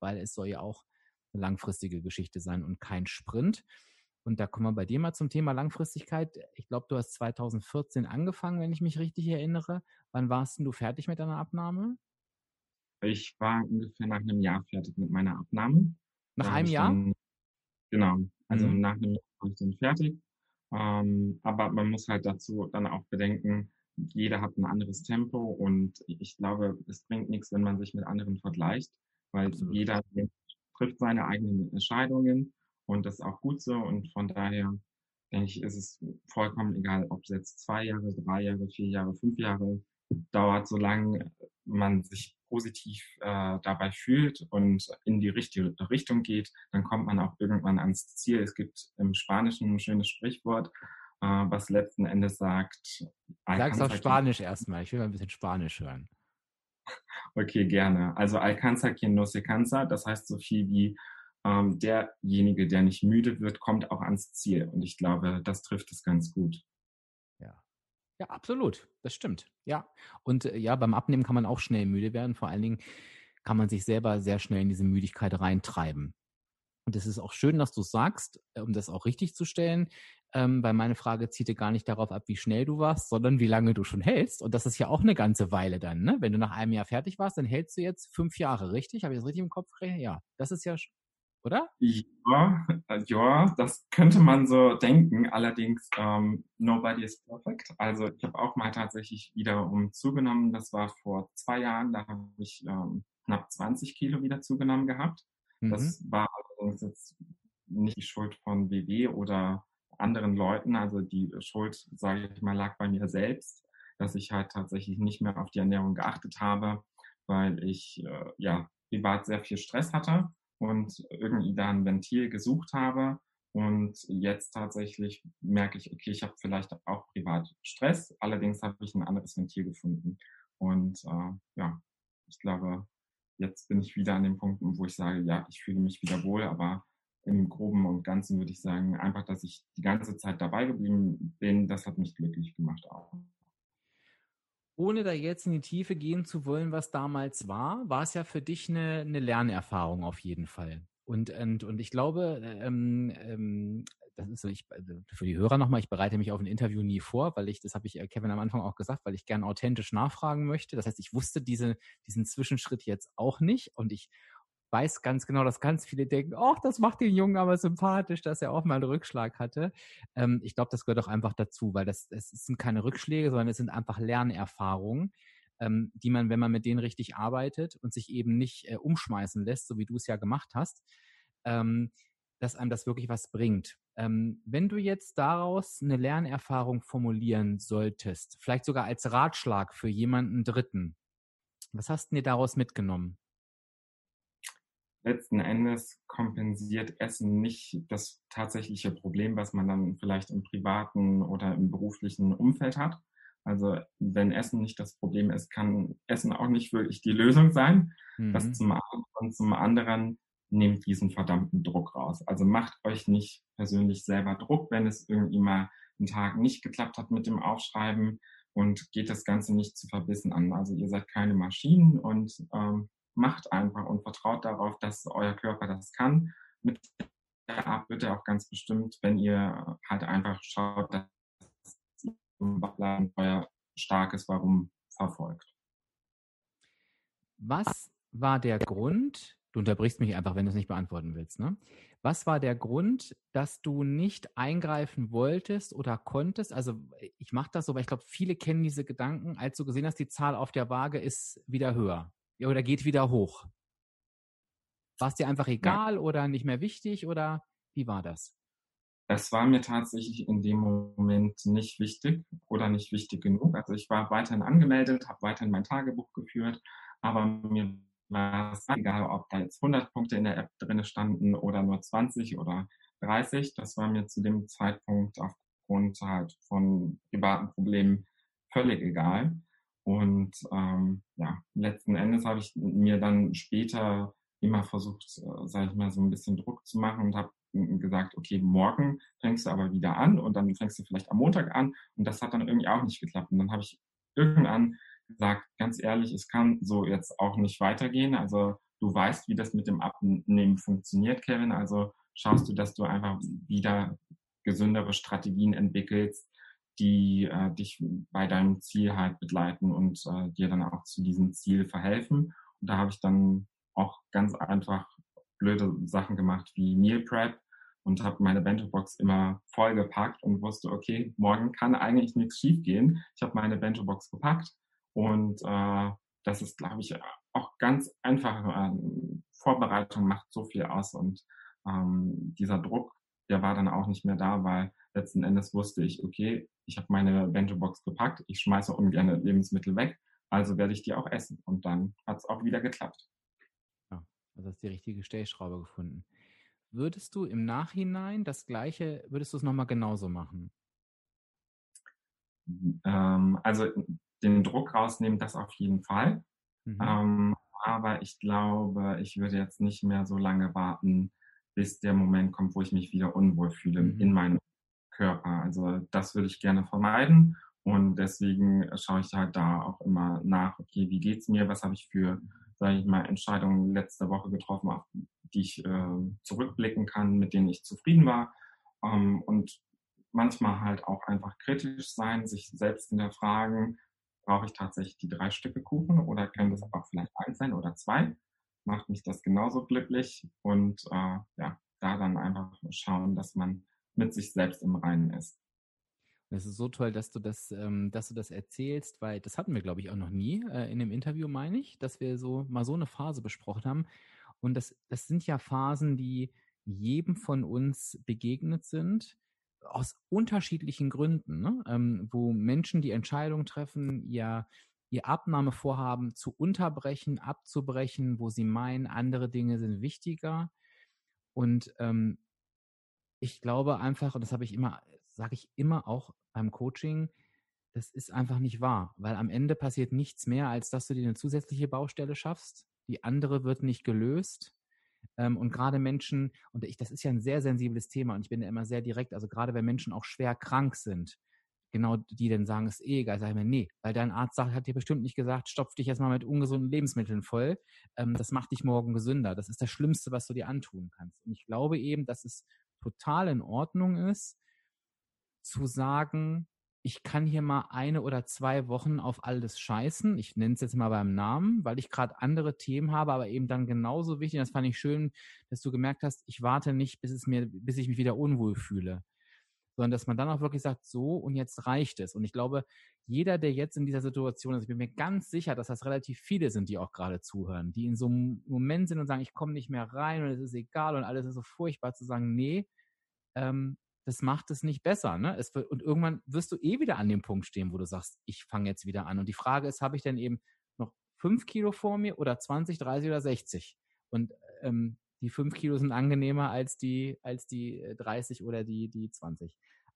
weil es soll ja auch eine langfristige Geschichte sein und kein Sprint. Und da kommen wir bei dir mal zum Thema Langfristigkeit. Ich glaube, du hast 2014 angefangen, wenn ich mich richtig erinnere. Wann warst denn du fertig mit deiner Abnahme? Ich war ungefähr nach einem Jahr fertig mit meiner Abnahme. Nach einem Jahr? Dann, genau. Also mhm. nach einem Jahr war ich dann fertig. Ähm, aber man muss halt dazu dann auch bedenken, jeder hat ein anderes Tempo und ich glaube, es bringt nichts, wenn man sich mit anderen vergleicht, weil Absolut. jeder trifft seine eigenen Entscheidungen und das ist auch gut so. Und von daher denke ich, ist es vollkommen egal, ob es jetzt zwei Jahre, drei Jahre, vier Jahre, fünf Jahre dauert, solange man sich positiv äh, dabei fühlt und in die richtige Richtung geht, dann kommt man auch irgendwann ans Ziel. Es gibt im Spanischen ein schönes Sprichwort, äh, was letzten Endes sagt. Sag's auf Spanisch erstmal. Ich will mal ein bisschen Spanisch hören. Okay, gerne. Also alcanza quien no se cansa, das heißt so viel wie ähm, derjenige, der nicht müde wird, kommt auch ans Ziel. Und ich glaube, das trifft es ganz gut. Ja. Ja, absolut. Das stimmt. Ja. Und äh, ja, beim Abnehmen kann man auch schnell müde werden. Vor allen Dingen kann man sich selber sehr schnell in diese Müdigkeit reintreiben. Und es ist auch schön, dass du sagst, äh, um das auch richtig zu stellen, ähm, weil meine Frage zielte gar nicht darauf ab, wie schnell du warst, sondern wie lange du schon hältst. Und das ist ja auch eine ganze Weile dann, ne? Wenn du nach einem Jahr fertig warst, dann hältst du jetzt fünf Jahre, richtig? Habe ich das richtig im Kopf? Ja, das ist ja, oder? Ja, äh, ja, das könnte man so denken. Allerdings, ähm, nobody is perfect. Also ich habe auch mal tatsächlich wieder um zugenommen. Das war vor zwei Jahren. Da habe ich ähm, knapp 20 Kilo wieder zugenommen gehabt. Mhm. Das war allerdings jetzt nicht die Schuld von WW oder anderen Leuten. Also die Schuld, sage ich mal, lag bei mir selbst, dass ich halt tatsächlich nicht mehr auf die Ernährung geachtet habe, weil ich äh, ja privat sehr viel Stress hatte und irgendwie da ein Ventil gesucht habe. Und jetzt tatsächlich merke ich, okay, ich habe vielleicht auch privat Stress, allerdings habe ich ein anderes Ventil gefunden. Und äh, ja, ich glaube, jetzt bin ich wieder an dem Punkt, wo ich sage, ja, ich fühle mich wieder wohl, aber im Groben und Ganzen würde ich sagen, einfach, dass ich die ganze Zeit dabei geblieben bin, das hat mich glücklich gemacht auch. Ohne da jetzt in die Tiefe gehen zu wollen, was damals war, war es ja für dich eine, eine Lernerfahrung auf jeden Fall. Und, und, und ich glaube, ähm, ähm, das ist so, ich, also für die Hörer nochmal, ich bereite mich auf ein Interview nie vor, weil ich, das habe ich äh, Kevin am Anfang auch gesagt, weil ich gern authentisch nachfragen möchte. Das heißt, ich wusste diese, diesen Zwischenschritt jetzt auch nicht und ich weiß ganz genau, dass ganz viele denken, ach, das macht den Jungen aber sympathisch, dass er auch mal einen Rückschlag hatte. Ähm, ich glaube, das gehört auch einfach dazu, weil das, es sind keine Rückschläge, sondern es sind einfach Lernerfahrungen, ähm, die man, wenn man mit denen richtig arbeitet und sich eben nicht äh, umschmeißen lässt, so wie du es ja gemacht hast, ähm, dass einem das wirklich was bringt. Ähm, wenn du jetzt daraus eine Lernerfahrung formulieren solltest, vielleicht sogar als Ratschlag für jemanden Dritten, was hast du dir daraus mitgenommen? letzten Endes kompensiert Essen nicht das tatsächliche Problem, was man dann vielleicht im privaten oder im beruflichen Umfeld hat. Also wenn Essen nicht das Problem ist, kann Essen auch nicht wirklich die Lösung sein. Mhm. Das zum einen und zum anderen nehmt diesen verdammten Druck raus. Also macht euch nicht persönlich selber Druck, wenn es irgendwie mal einen Tag nicht geklappt hat mit dem Aufschreiben und geht das Ganze nicht zu verbissen an. Also ihr seid keine Maschinen und ähm, macht einfach und vertraut darauf, dass euer Körper das kann. Mit der Art wird er auch ganz bestimmt, wenn ihr halt einfach schaut, dass euer starkes Warum verfolgt. Was war der Grund, du unterbrichst mich einfach, wenn du es nicht beantworten willst, ne? Was war der Grund, dass du nicht eingreifen wolltest oder konntest? Also ich mache das so, weil ich glaube, viele kennen diese Gedanken, als du gesehen hast, die Zahl auf der Waage ist wieder höher oder geht wieder hoch? War es dir einfach egal ja. oder nicht mehr wichtig oder wie war das? Es war mir tatsächlich in dem Moment nicht wichtig oder nicht wichtig genug. Also ich war weiterhin angemeldet, habe weiterhin mein Tagebuch geführt, aber mir war es egal, ob da jetzt 100 Punkte in der App drin standen oder nur 20 oder 30. Das war mir zu dem Zeitpunkt aufgrund halt von privaten Problemen völlig egal. Und ähm, ja, letzten Endes habe ich mir dann später immer versucht, äh, sage ich mal, so ein bisschen Druck zu machen und habe gesagt, okay, morgen fängst du aber wieder an und dann fängst du vielleicht am Montag an und das hat dann irgendwie auch nicht geklappt. Und dann habe ich irgendwann gesagt, ganz ehrlich, es kann so jetzt auch nicht weitergehen. Also du weißt, wie das mit dem Abnehmen funktioniert, Kevin. Also schaust du, dass du einfach wieder gesündere Strategien entwickelst, die äh, dich bei deinem Ziel halt begleiten und äh, dir dann auch zu diesem Ziel verhelfen. Und da habe ich dann auch ganz einfach blöde Sachen gemacht wie Meal Prep und habe meine Bento-Box immer vollgepackt und wusste, okay, morgen kann eigentlich nichts schiefgehen. Ich habe meine Bento-Box gepackt und äh, das ist, glaube ich, auch ganz einfach. Äh, Vorbereitung macht so viel aus und ähm, dieser Druck, der war dann auch nicht mehr da, weil letzten Endes wusste ich, okay, ich habe meine Bento-Box gepackt, ich schmeiße ungern Lebensmittel weg, also werde ich die auch essen. Und dann hat es auch wieder geklappt. Ja, also hast die richtige Stellschraube gefunden. Würdest du im Nachhinein das Gleiche, würdest du es nochmal genauso machen? Ähm, also den Druck rausnehmen, das auf jeden Fall. Mhm. Ähm, aber ich glaube, ich würde jetzt nicht mehr so lange warten, bis der Moment kommt, wo ich mich wieder unwohl fühle mhm. in meinem Körper. Also das würde ich gerne vermeiden. Und deswegen schaue ich halt da auch immer nach, okay, wie geht's mir, was habe ich für, sage ich mal, Entscheidungen letzte Woche getroffen, auf die ich äh, zurückblicken kann, mit denen ich zufrieden war. Ähm, und manchmal halt auch einfach kritisch sein, sich selbst hinterfragen, brauche ich tatsächlich die drei Stücke Kuchen oder können das auch vielleicht eins sein oder zwei? Macht mich das genauso glücklich und äh, ja, da dann einfach schauen, dass man mit sich selbst im Reinen ist. Es ist so toll, dass du das, ähm, dass du das erzählst, weil das hatten wir, glaube ich, auch noch nie äh, in dem Interview, meine ich, dass wir so mal so eine Phase besprochen haben. Und das, das sind ja Phasen, die jedem von uns begegnet sind aus unterschiedlichen Gründen, ne? ähm, wo Menschen die Entscheidung treffen, ihr, ihr Abnahmevorhaben zu unterbrechen, abzubrechen, wo sie meinen, andere Dinge sind wichtiger. Und ähm, ich glaube einfach, und das habe ich immer, sage ich immer auch beim Coaching, das ist einfach nicht wahr, weil am Ende passiert nichts mehr, als dass du dir eine zusätzliche Baustelle schaffst. Die andere wird nicht gelöst. Ähm, und gerade Menschen, und ich, das ist ja ein sehr sensibles Thema und ich bin ja immer sehr direkt, also gerade wenn Menschen auch schwer krank sind, genau die dann sagen, ist eh egal, sag ich mir, nee, weil dein Arzt sagt, hat dir bestimmt nicht gesagt, stopf dich jetzt mal mit ungesunden Lebensmitteln voll, ähm, das macht dich morgen gesünder. Das ist das Schlimmste, was du dir antun kannst. Und ich glaube eben, dass es total in Ordnung ist, zu sagen, ich kann hier mal eine oder zwei Wochen auf alles scheißen. Ich nenne es jetzt mal beim Namen, weil ich gerade andere Themen habe, aber eben dann genauso wichtig. Das fand ich schön, dass du gemerkt hast, ich warte nicht, bis es mir, bis ich mich wieder unwohl fühle. Sondern dass man dann auch wirklich sagt, so und jetzt reicht es. Und ich glaube, jeder, der jetzt in dieser Situation ist, ich bin mir ganz sicher, dass das relativ viele sind, die auch gerade zuhören, die in so einem Moment sind und sagen, ich komme nicht mehr rein und es ist egal und alles ist so furchtbar, zu sagen, nee, ähm, das macht es nicht besser. Ne? Es wird, und irgendwann wirst du eh wieder an dem Punkt stehen, wo du sagst, ich fange jetzt wieder an. Und die Frage ist, habe ich denn eben noch fünf Kilo vor mir oder 20, 30 oder 60? Und ähm, die fünf Kilo sind angenehmer als die, als die 30 äh, oder die, die 20.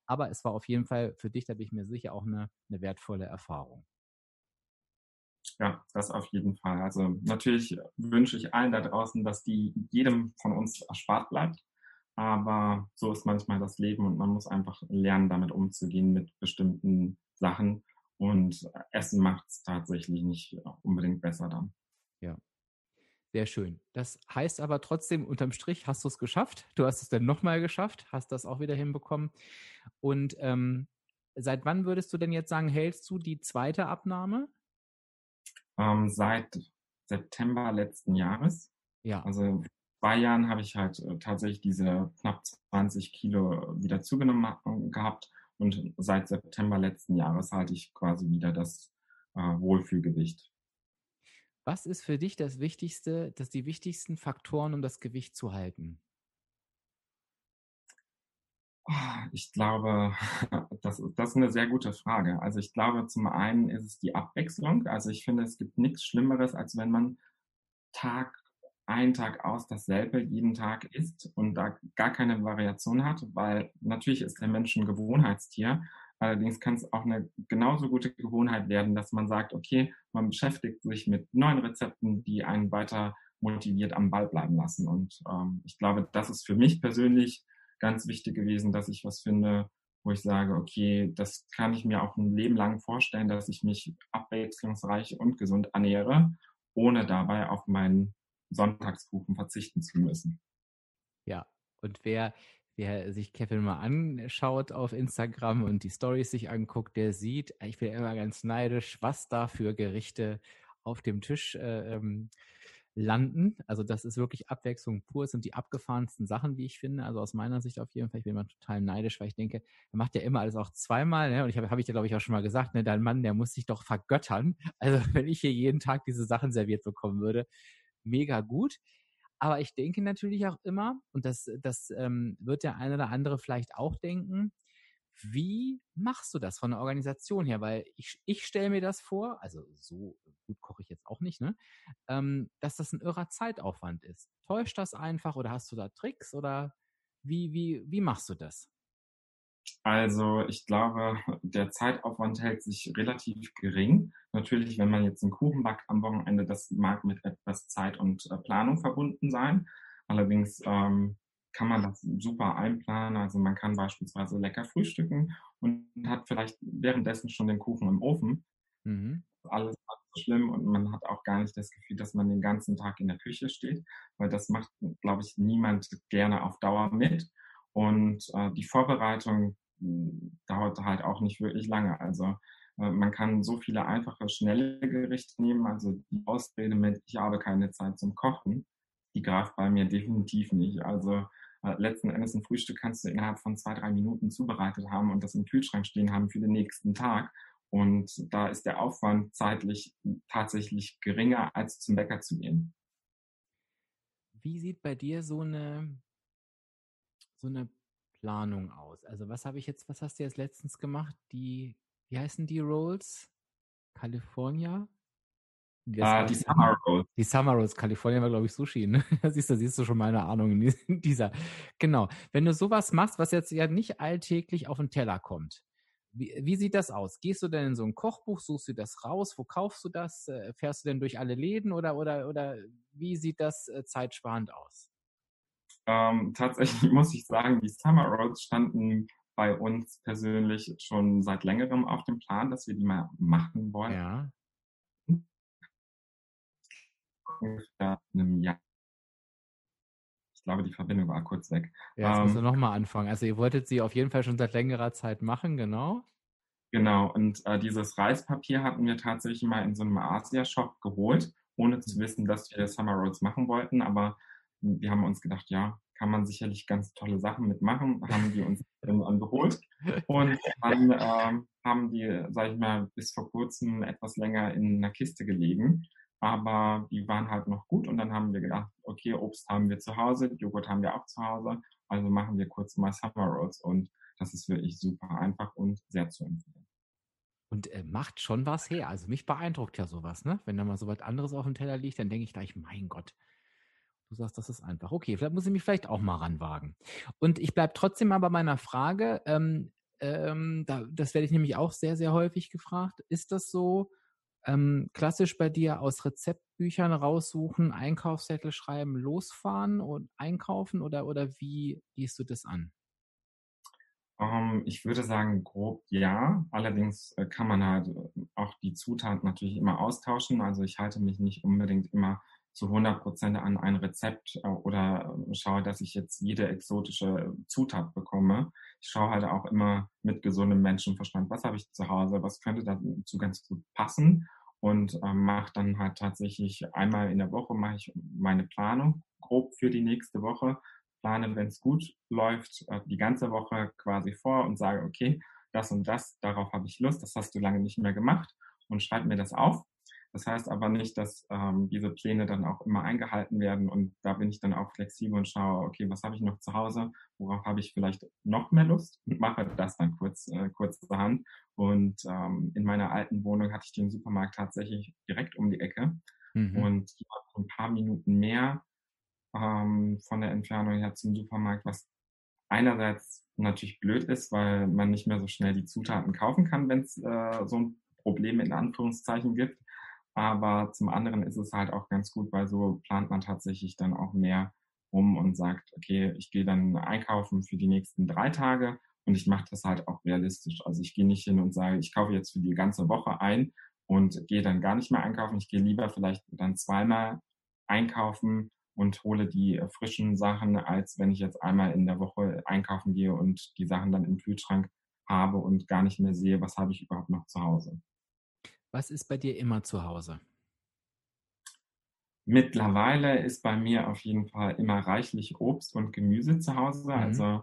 Aber es war auf jeden Fall für dich, da bin ich mir sicher, auch eine, eine wertvolle Erfahrung. Ja, das auf jeden Fall. Also natürlich wünsche ich allen da draußen, dass die jedem von uns erspart bleibt. Aber so ist manchmal das Leben und man muss einfach lernen, damit umzugehen mit bestimmten Sachen. Und Essen macht es tatsächlich nicht unbedingt besser dann. Ja. Sehr schön. Das heißt aber trotzdem, unterm Strich hast du es geschafft. Du hast es dann nochmal geschafft, hast das auch wieder hinbekommen. Und ähm, seit wann würdest du denn jetzt sagen, hältst du die zweite Abnahme? Ähm, seit September letzten Jahres. Ja. Also zwei Jahren habe ich halt äh, tatsächlich diese knapp 20 Kilo wieder zugenommen äh, gehabt und seit September letzten Jahres halte ich quasi wieder das äh, Wohlfühlgewicht. Was ist für dich das Wichtigste, das die wichtigsten Faktoren, um das Gewicht zu halten? Ah, ich glaube, das, das ist eine sehr gute Frage. Also ich glaube, zum einen ist es die Abwechslung. Also ich finde, es gibt nichts Schlimmeres, als wenn man Tag ein Tag aus dasselbe jeden Tag isst und da gar keine Variation hat, weil natürlich ist der Mensch ein Gewohnheitstier. Allerdings kann es auch eine genauso gute Gewohnheit werden, dass man sagt, okay, man beschäftigt sich mit neuen Rezepten, die einen weiter motiviert am Ball bleiben lassen. Und ähm, ich glaube, das ist für mich persönlich ganz wichtig gewesen, dass ich was finde, wo ich sage, okay, das kann ich mir auch ein Leben lang vorstellen, dass ich mich abwechslungsreich und gesund ernähre, ohne dabei auf meinen Sonntagskuchen verzichten zu müssen. Ja, und wer, wer sich Kevin mal anschaut auf Instagram und die Stories sich anguckt, der sieht, ich bin immer ganz neidisch, was da für Gerichte auf dem Tisch äh, ähm, landen. Also das ist wirklich Abwechslung pur. Es sind die abgefahrensten Sachen, wie ich finde. Also aus meiner Sicht auf jeden Fall. Ich bin immer total neidisch, weil ich denke, er macht ja immer alles auch zweimal. Ne? Und ich habe hab ich ja, glaube ich, auch schon mal gesagt, ne? dein Mann, der muss sich doch vergöttern. Also wenn ich hier jeden Tag diese Sachen serviert bekommen würde, mega gut. Aber ich denke natürlich auch immer, und das, das ähm, wird der eine oder andere vielleicht auch denken, wie machst du das von der Organisation her? Weil ich, ich stelle mir das vor, also so gut koche ich jetzt auch nicht, ne? Ähm, dass das ein irrer Zeitaufwand ist. Täuscht das einfach oder hast du da Tricks oder wie, wie, wie machst du das? Also ich glaube, der Zeitaufwand hält sich relativ gering. Natürlich, wenn man jetzt einen Kuchen backt am Wochenende, das mag mit etwas Zeit und äh, Planung verbunden sein. Allerdings ähm, kann man das super einplanen. Also man kann beispielsweise lecker frühstücken und hat vielleicht währenddessen schon den Kuchen im Ofen. Mhm. Alles nicht so schlimm und man hat auch gar nicht das Gefühl, dass man den ganzen Tag in der Küche steht, weil das macht, glaube ich, niemand gerne auf Dauer mit. Und äh, die Vorbereitung hm, dauert halt auch nicht wirklich lange. Also äh, man kann so viele einfache, schnelle Gerichte nehmen. Also die Ausrede mit, ich habe keine Zeit zum Kochen, die greift bei mir definitiv nicht. Also äh, letzten Endes ein Frühstück kannst du innerhalb von zwei, drei Minuten zubereitet haben und das im Kühlschrank stehen haben für den nächsten Tag. Und da ist der Aufwand zeitlich tatsächlich geringer, als zum Bäcker zu gehen. Wie sieht bei dir so eine, so eine Planung aus? Also was habe ich jetzt, was hast du jetzt letztens gemacht? Die, wie heißen die Rolls? California? Uh, die Summer Rolls. Die Summer Rolls. Kalifornien war, glaube ich, Sushi. Ne? siehst du, siehst du schon meine Ahnung in dieser. Genau. Wenn du sowas machst, was jetzt ja nicht alltäglich auf den Teller kommt, wie, wie sieht das aus? Gehst du denn in so ein Kochbuch, suchst du das raus? Wo kaufst du das? Äh, fährst du denn durch alle Läden oder, oder, oder wie sieht das äh, zeitsparend aus? Ähm, tatsächlich muss ich sagen, die Summer Rolls standen bei uns persönlich schon seit längerem auf dem Plan, dass wir die mal machen wollen. Ja ungefähr einem Jahr. Ich glaube, die Verbindung war kurz weg. Ja, jetzt ähm, musst du nochmal anfangen. Also ihr wolltet sie auf jeden Fall schon seit längerer Zeit machen, genau? Genau, und äh, dieses Reispapier hatten wir tatsächlich mal in so einem Asia-Shop geholt, ohne zu wissen, dass wir Summer Rolls machen wollten. Aber wir haben uns gedacht, ja, kann man sicherlich ganz tolle Sachen mitmachen, haben die uns dann geholt. Und dann ähm, haben die, sag ich mal, bis vor kurzem etwas länger in einer Kiste gelegen aber die waren halt noch gut und dann haben wir gedacht, okay, Obst haben wir zu Hause, Joghurt haben wir auch zu Hause, also machen wir kurz mal Summer Rolls und das ist wirklich super einfach und sehr zu empfehlen. Und äh, macht schon was her. Also mich beeindruckt ja sowas, ne? Wenn da mal so was anderes auf dem Teller liegt, dann denke ich gleich, mein Gott, du sagst, das ist einfach. Okay, vielleicht muss ich mich vielleicht auch mal ranwagen. Und ich bleibe trotzdem mal bei meiner Frage. Ähm, ähm, da, das werde ich nämlich auch sehr, sehr häufig gefragt. Ist das so, ähm, klassisch bei dir aus Rezeptbüchern raussuchen, Einkaufszettel schreiben, losfahren und einkaufen oder, oder wie gehst du das an? Um, ähm, ich würde sagen, grob ja. Allerdings äh, kann man halt äh, auch die Zutaten natürlich immer austauschen. Also ich halte mich nicht unbedingt immer zu 100 Prozent an ein Rezept äh, oder schaue, dass ich jetzt jede exotische Zutat bekomme. Ich schaue halt auch immer mit gesundem Menschenverstand, was habe ich zu Hause, was könnte dazu ganz gut passen und ähm, mache dann halt tatsächlich einmal in der Woche mache ich meine Planung grob für die nächste Woche, plane, wenn es gut läuft, äh, die ganze Woche quasi vor und sage, okay, das und das, darauf habe ich Lust, das hast du lange nicht mehr gemacht und schreibe mir das auf das heißt aber nicht, dass ähm, diese Pläne dann auch immer eingehalten werden und da bin ich dann auch flexibel und schaue, okay, was habe ich noch zu Hause, worauf habe ich vielleicht noch mehr Lust und mache das dann kurz äh, kurzerhand. Und ähm, in meiner alten Wohnung hatte ich den Supermarkt tatsächlich direkt um die Ecke mhm. und ein paar Minuten mehr ähm, von der Entfernung her zum Supermarkt, was einerseits natürlich blöd ist, weil man nicht mehr so schnell die Zutaten kaufen kann, wenn es äh, so ein Problem in Anführungszeichen gibt. Aber zum anderen ist es halt auch ganz gut, weil so plant man tatsächlich dann auch mehr rum und sagt, okay, ich gehe dann einkaufen für die nächsten drei Tage und ich mache das halt auch realistisch. Also ich gehe nicht hin und sage, ich kaufe jetzt für die ganze Woche ein und gehe dann gar nicht mehr einkaufen. Ich gehe lieber vielleicht dann zweimal einkaufen und hole die frischen Sachen, als wenn ich jetzt einmal in der Woche einkaufen gehe und die Sachen dann im Kühlschrank habe und gar nicht mehr sehe, was habe ich überhaupt noch zu Hause. Was ist bei dir immer zu Hause? Mittlerweile ist bei mir auf jeden Fall immer reichlich Obst und Gemüse zu Hause. Mhm. Also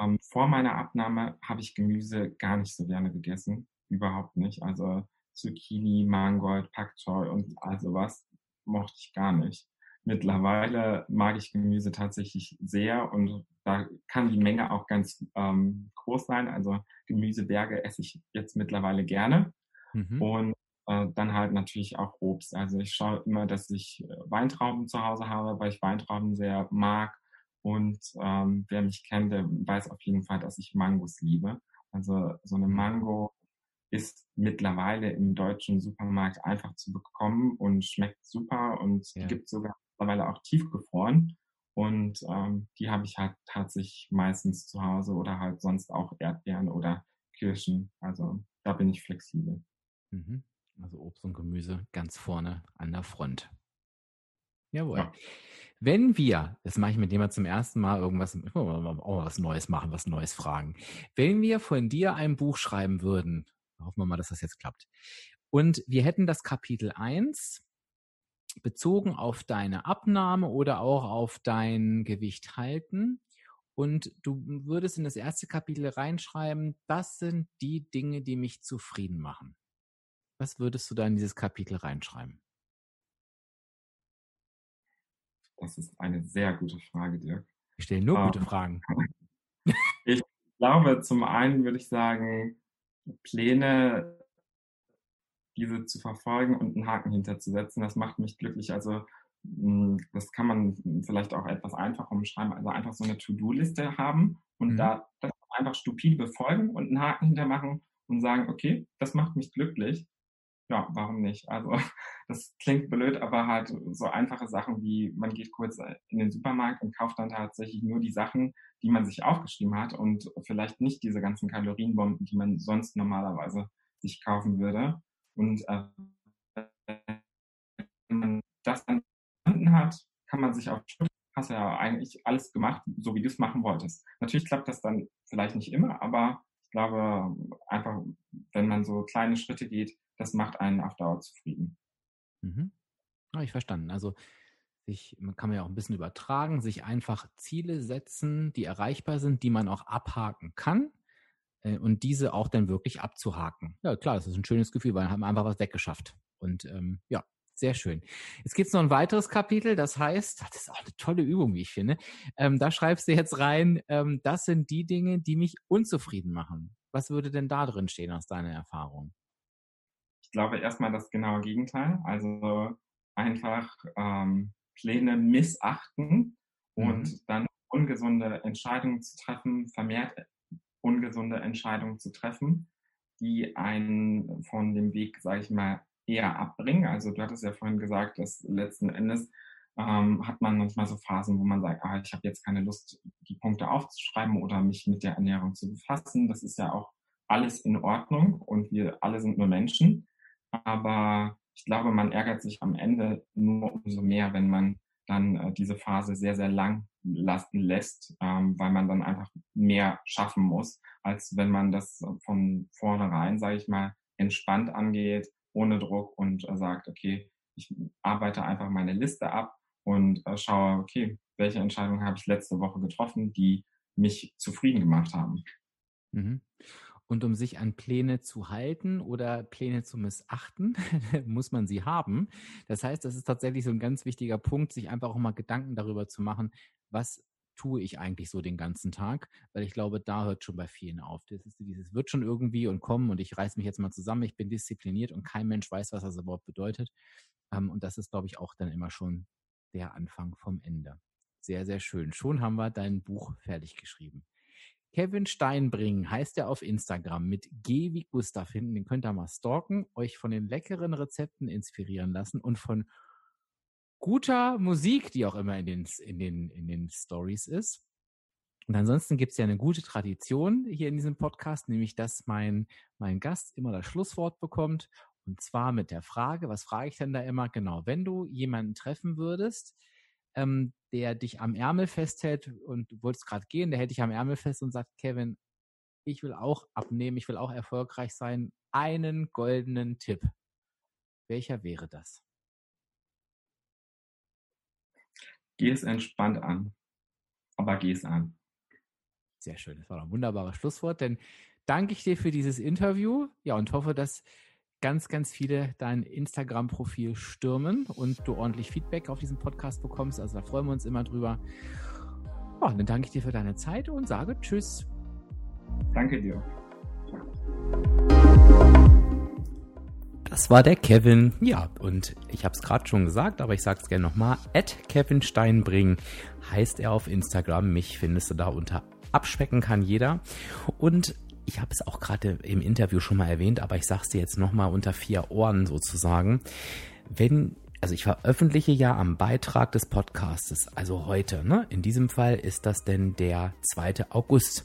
ähm, vor meiner Abnahme habe ich Gemüse gar nicht so gerne gegessen. Überhaupt nicht. Also Zucchini, Mangold, Pak Choi und all sowas mochte ich gar nicht. Mittlerweile mag ich Gemüse tatsächlich sehr und da kann die Menge auch ganz ähm, groß sein. Also Gemüseberge esse ich jetzt mittlerweile gerne. Mhm. Und äh, dann halt natürlich auch Obst. Also ich schaue immer, dass ich äh, Weintrauben zu Hause habe, weil ich Weintrauben sehr mag. Und ähm, wer mich kennt, der weiß auf jeden Fall, dass ich Mangos liebe. Also so eine Mango ist mittlerweile im deutschen Supermarkt einfach zu bekommen und schmeckt super und ja. gibt sogar mittlerweile auch tiefgefroren. Und ähm, die habe ich halt tatsächlich meistens zu Hause oder halt sonst auch Erdbeeren oder Kirschen. Also da bin ich flexibel. Mhm. Also Obst und Gemüse ganz vorne an der Front. Jawohl. Ja. Wenn wir, das mache ich mit dem mal zum ersten Mal irgendwas, auch was Neues machen, was Neues fragen. Wenn wir von dir ein Buch schreiben würden, hoffen wir mal, dass das jetzt klappt, und wir hätten das Kapitel 1 bezogen auf deine Abnahme oder auch auf dein Gewicht halten, und du würdest in das erste Kapitel reinschreiben, das sind die Dinge, die mich zufrieden machen. Was würdest du da in dieses Kapitel reinschreiben? Das ist eine sehr gute Frage, Dirk. Ich stelle nur gute ähm, Fragen. Ich glaube, zum einen würde ich sagen, Pläne, diese zu verfolgen und einen Haken hinterzusetzen, das macht mich glücklich. Also hm, das kann man vielleicht auch etwas einfacher umschreiben, also einfach so eine To-Do-Liste haben und mhm. da das einfach stupide befolgen und einen Haken hintermachen und sagen, okay, das macht mich glücklich ja, warum nicht? Also das klingt blöd, aber halt so einfache Sachen wie, man geht kurz in den Supermarkt und kauft dann tatsächlich nur die Sachen, die man sich aufgeschrieben hat und vielleicht nicht diese ganzen Kalorienbomben, die man sonst normalerweise sich kaufen würde. Und äh, wenn man das dann verstanden hat, kann man sich auch hast ja eigentlich alles gemacht, so wie du es machen wolltest. Natürlich klappt das dann vielleicht nicht immer, aber ich glaube einfach, wenn man so kleine Schritte geht, das macht einen auf Dauer zufrieden. Mhm. Habe ich verstanden. Also sich, man kann ja auch ein bisschen übertragen, sich einfach Ziele setzen, die erreichbar sind, die man auch abhaken kann äh, und diese auch dann wirklich abzuhaken. Ja, klar, das ist ein schönes Gefühl, weil man einfach was weggeschafft. Und ähm, ja, sehr schön. Jetzt gibt es noch ein weiteres Kapitel, das heißt, das ist auch eine tolle Übung, wie ich finde. Ähm, da schreibst du jetzt rein, ähm, das sind die Dinge, die mich unzufrieden machen. Was würde denn da drin stehen aus deiner Erfahrung? Ich glaube erstmal das genaue Gegenteil. Also einfach ähm, Pläne missachten und mhm. dann ungesunde Entscheidungen zu treffen, vermehrt ungesunde Entscheidungen zu treffen, die einen von dem Weg, sage ich mal, eher abbringen. Also du hattest ja vorhin gesagt, dass letzten Endes ähm, hat man manchmal so Phasen, wo man sagt, ah, ich habe jetzt keine Lust, die Punkte aufzuschreiben oder mich mit der Ernährung zu befassen. Das ist ja auch alles in Ordnung und wir alle sind nur Menschen. Aber ich glaube, man ärgert sich am Ende nur umso mehr, wenn man dann äh, diese Phase sehr, sehr lang lassen lässt, ähm, weil man dann einfach mehr schaffen muss, als wenn man das von vornherein, sage ich mal, entspannt angeht, ohne Druck und äh, sagt, okay, ich arbeite einfach meine Liste ab und äh, schaue, okay, welche Entscheidungen habe ich letzte Woche getroffen, die mich zufrieden gemacht haben. Mhm. Und um sich an Pläne zu halten oder Pläne zu missachten, muss man sie haben. Das heißt, das ist tatsächlich so ein ganz wichtiger Punkt, sich einfach auch mal Gedanken darüber zu machen, was tue ich eigentlich so den ganzen Tag? Weil ich glaube, da hört schon bei vielen auf. Das ist dieses wird schon irgendwie und kommen und ich reiß mich jetzt mal zusammen, ich bin diszipliniert und kein Mensch weiß, was das überhaupt bedeutet. Ähm, und das ist, glaube ich, auch dann immer schon der Anfang vom Ende. Sehr, sehr schön. Schon haben wir dein Buch fertig geschrieben. Kevin Steinbring heißt er auf Instagram mit G wie Gustav hinten. Den könnt ihr mal stalken, euch von den leckeren Rezepten inspirieren lassen und von guter Musik, die auch immer in den, in den, in den Stories ist. Und ansonsten gibt es ja eine gute Tradition hier in diesem Podcast, nämlich dass mein, mein Gast immer das Schlusswort bekommt. Und zwar mit der Frage, was frage ich denn da immer? Genau, wenn du jemanden treffen würdest, ähm, der dich am Ärmel festhält und du wolltest gerade gehen, der hält dich am Ärmel fest und sagt, Kevin, ich will auch abnehmen, ich will auch erfolgreich sein. Einen goldenen Tipp. Welcher wäre das? Geh es entspannt an, aber geh es an. Sehr schön, das war ein wunderbares Schlusswort, denn danke ich dir für dieses Interview. Ja, und hoffe, dass ganz, ganz viele dein Instagram-Profil stürmen und du ordentlich Feedback auf diesen Podcast bekommst. Also da freuen wir uns immer drüber. Ja, dann danke ich dir für deine Zeit und sage Tschüss. Danke dir. Das war der Kevin. Ja, und ich habe es gerade schon gesagt, aber ich sage es gerne nochmal. At Kevin Steinbring heißt er auf Instagram. Mich findest du da unter Abspecken kann jeder. Und ich habe es auch gerade im Interview schon mal erwähnt, aber ich sage es dir jetzt nochmal unter vier Ohren sozusagen. Wenn also ich veröffentliche ja am Beitrag des Podcastes, also heute, ne? In diesem Fall ist das denn der 2. August.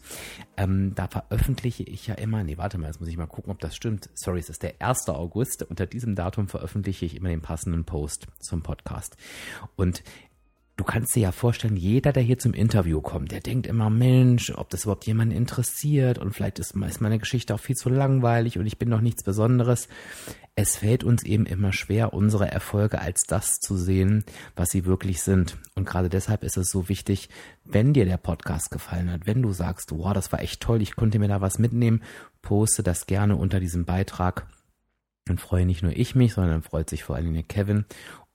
Ähm, da veröffentliche ich ja immer, nee, warte mal, jetzt muss ich mal gucken, ob das stimmt. Sorry, es ist der 1. August. Unter diesem Datum veröffentliche ich immer den passenden Post zum Podcast. Und du kannst dir ja vorstellen, jeder, der hier zum Interview kommt, der denkt immer, Mensch, ob das überhaupt jemanden interessiert und vielleicht ist, ist meine Geschichte auch viel zu langweilig und ich bin doch nichts Besonderes. Es fällt uns eben immer schwer, unsere Erfolge als das zu sehen, was sie wirklich sind. Und gerade deshalb ist es so wichtig, wenn dir der Podcast gefallen hat, wenn du sagst, wow, das war echt toll, ich konnte mir da was mitnehmen, poste das gerne unter diesem Beitrag. Dann freue nicht nur ich mich, sondern freut sich vor allen Dingen Kevin.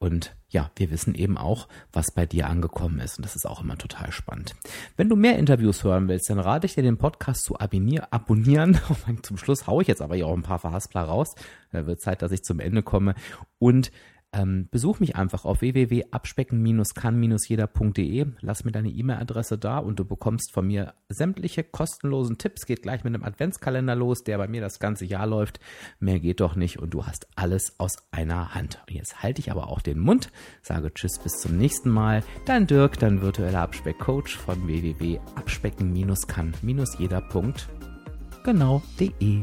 Und ja, wir wissen eben auch, was bei dir angekommen ist. Und das ist auch immer total spannend. Wenn du mehr Interviews hören willst, dann rate ich dir, den Podcast zu abonnieren. Zum Schluss haue ich jetzt aber hier auch ein paar Verhaspler raus. Da wird Zeit, dass ich zum Ende komme. Und ähm, besuch mich einfach auf www.abspecken-kann-jeder.de. Lass mir deine E-Mail-Adresse da und du bekommst von mir sämtliche kostenlosen Tipps. Geht gleich mit einem Adventskalender los, der bei mir das ganze Jahr läuft. Mehr geht doch nicht und du hast alles aus einer Hand. Und jetzt halte ich aber auch den Mund, sage Tschüss bis zum nächsten Mal. Dein Dirk, dein virtueller Abspeck-Coach von www.abspecken-kann-jeder.de.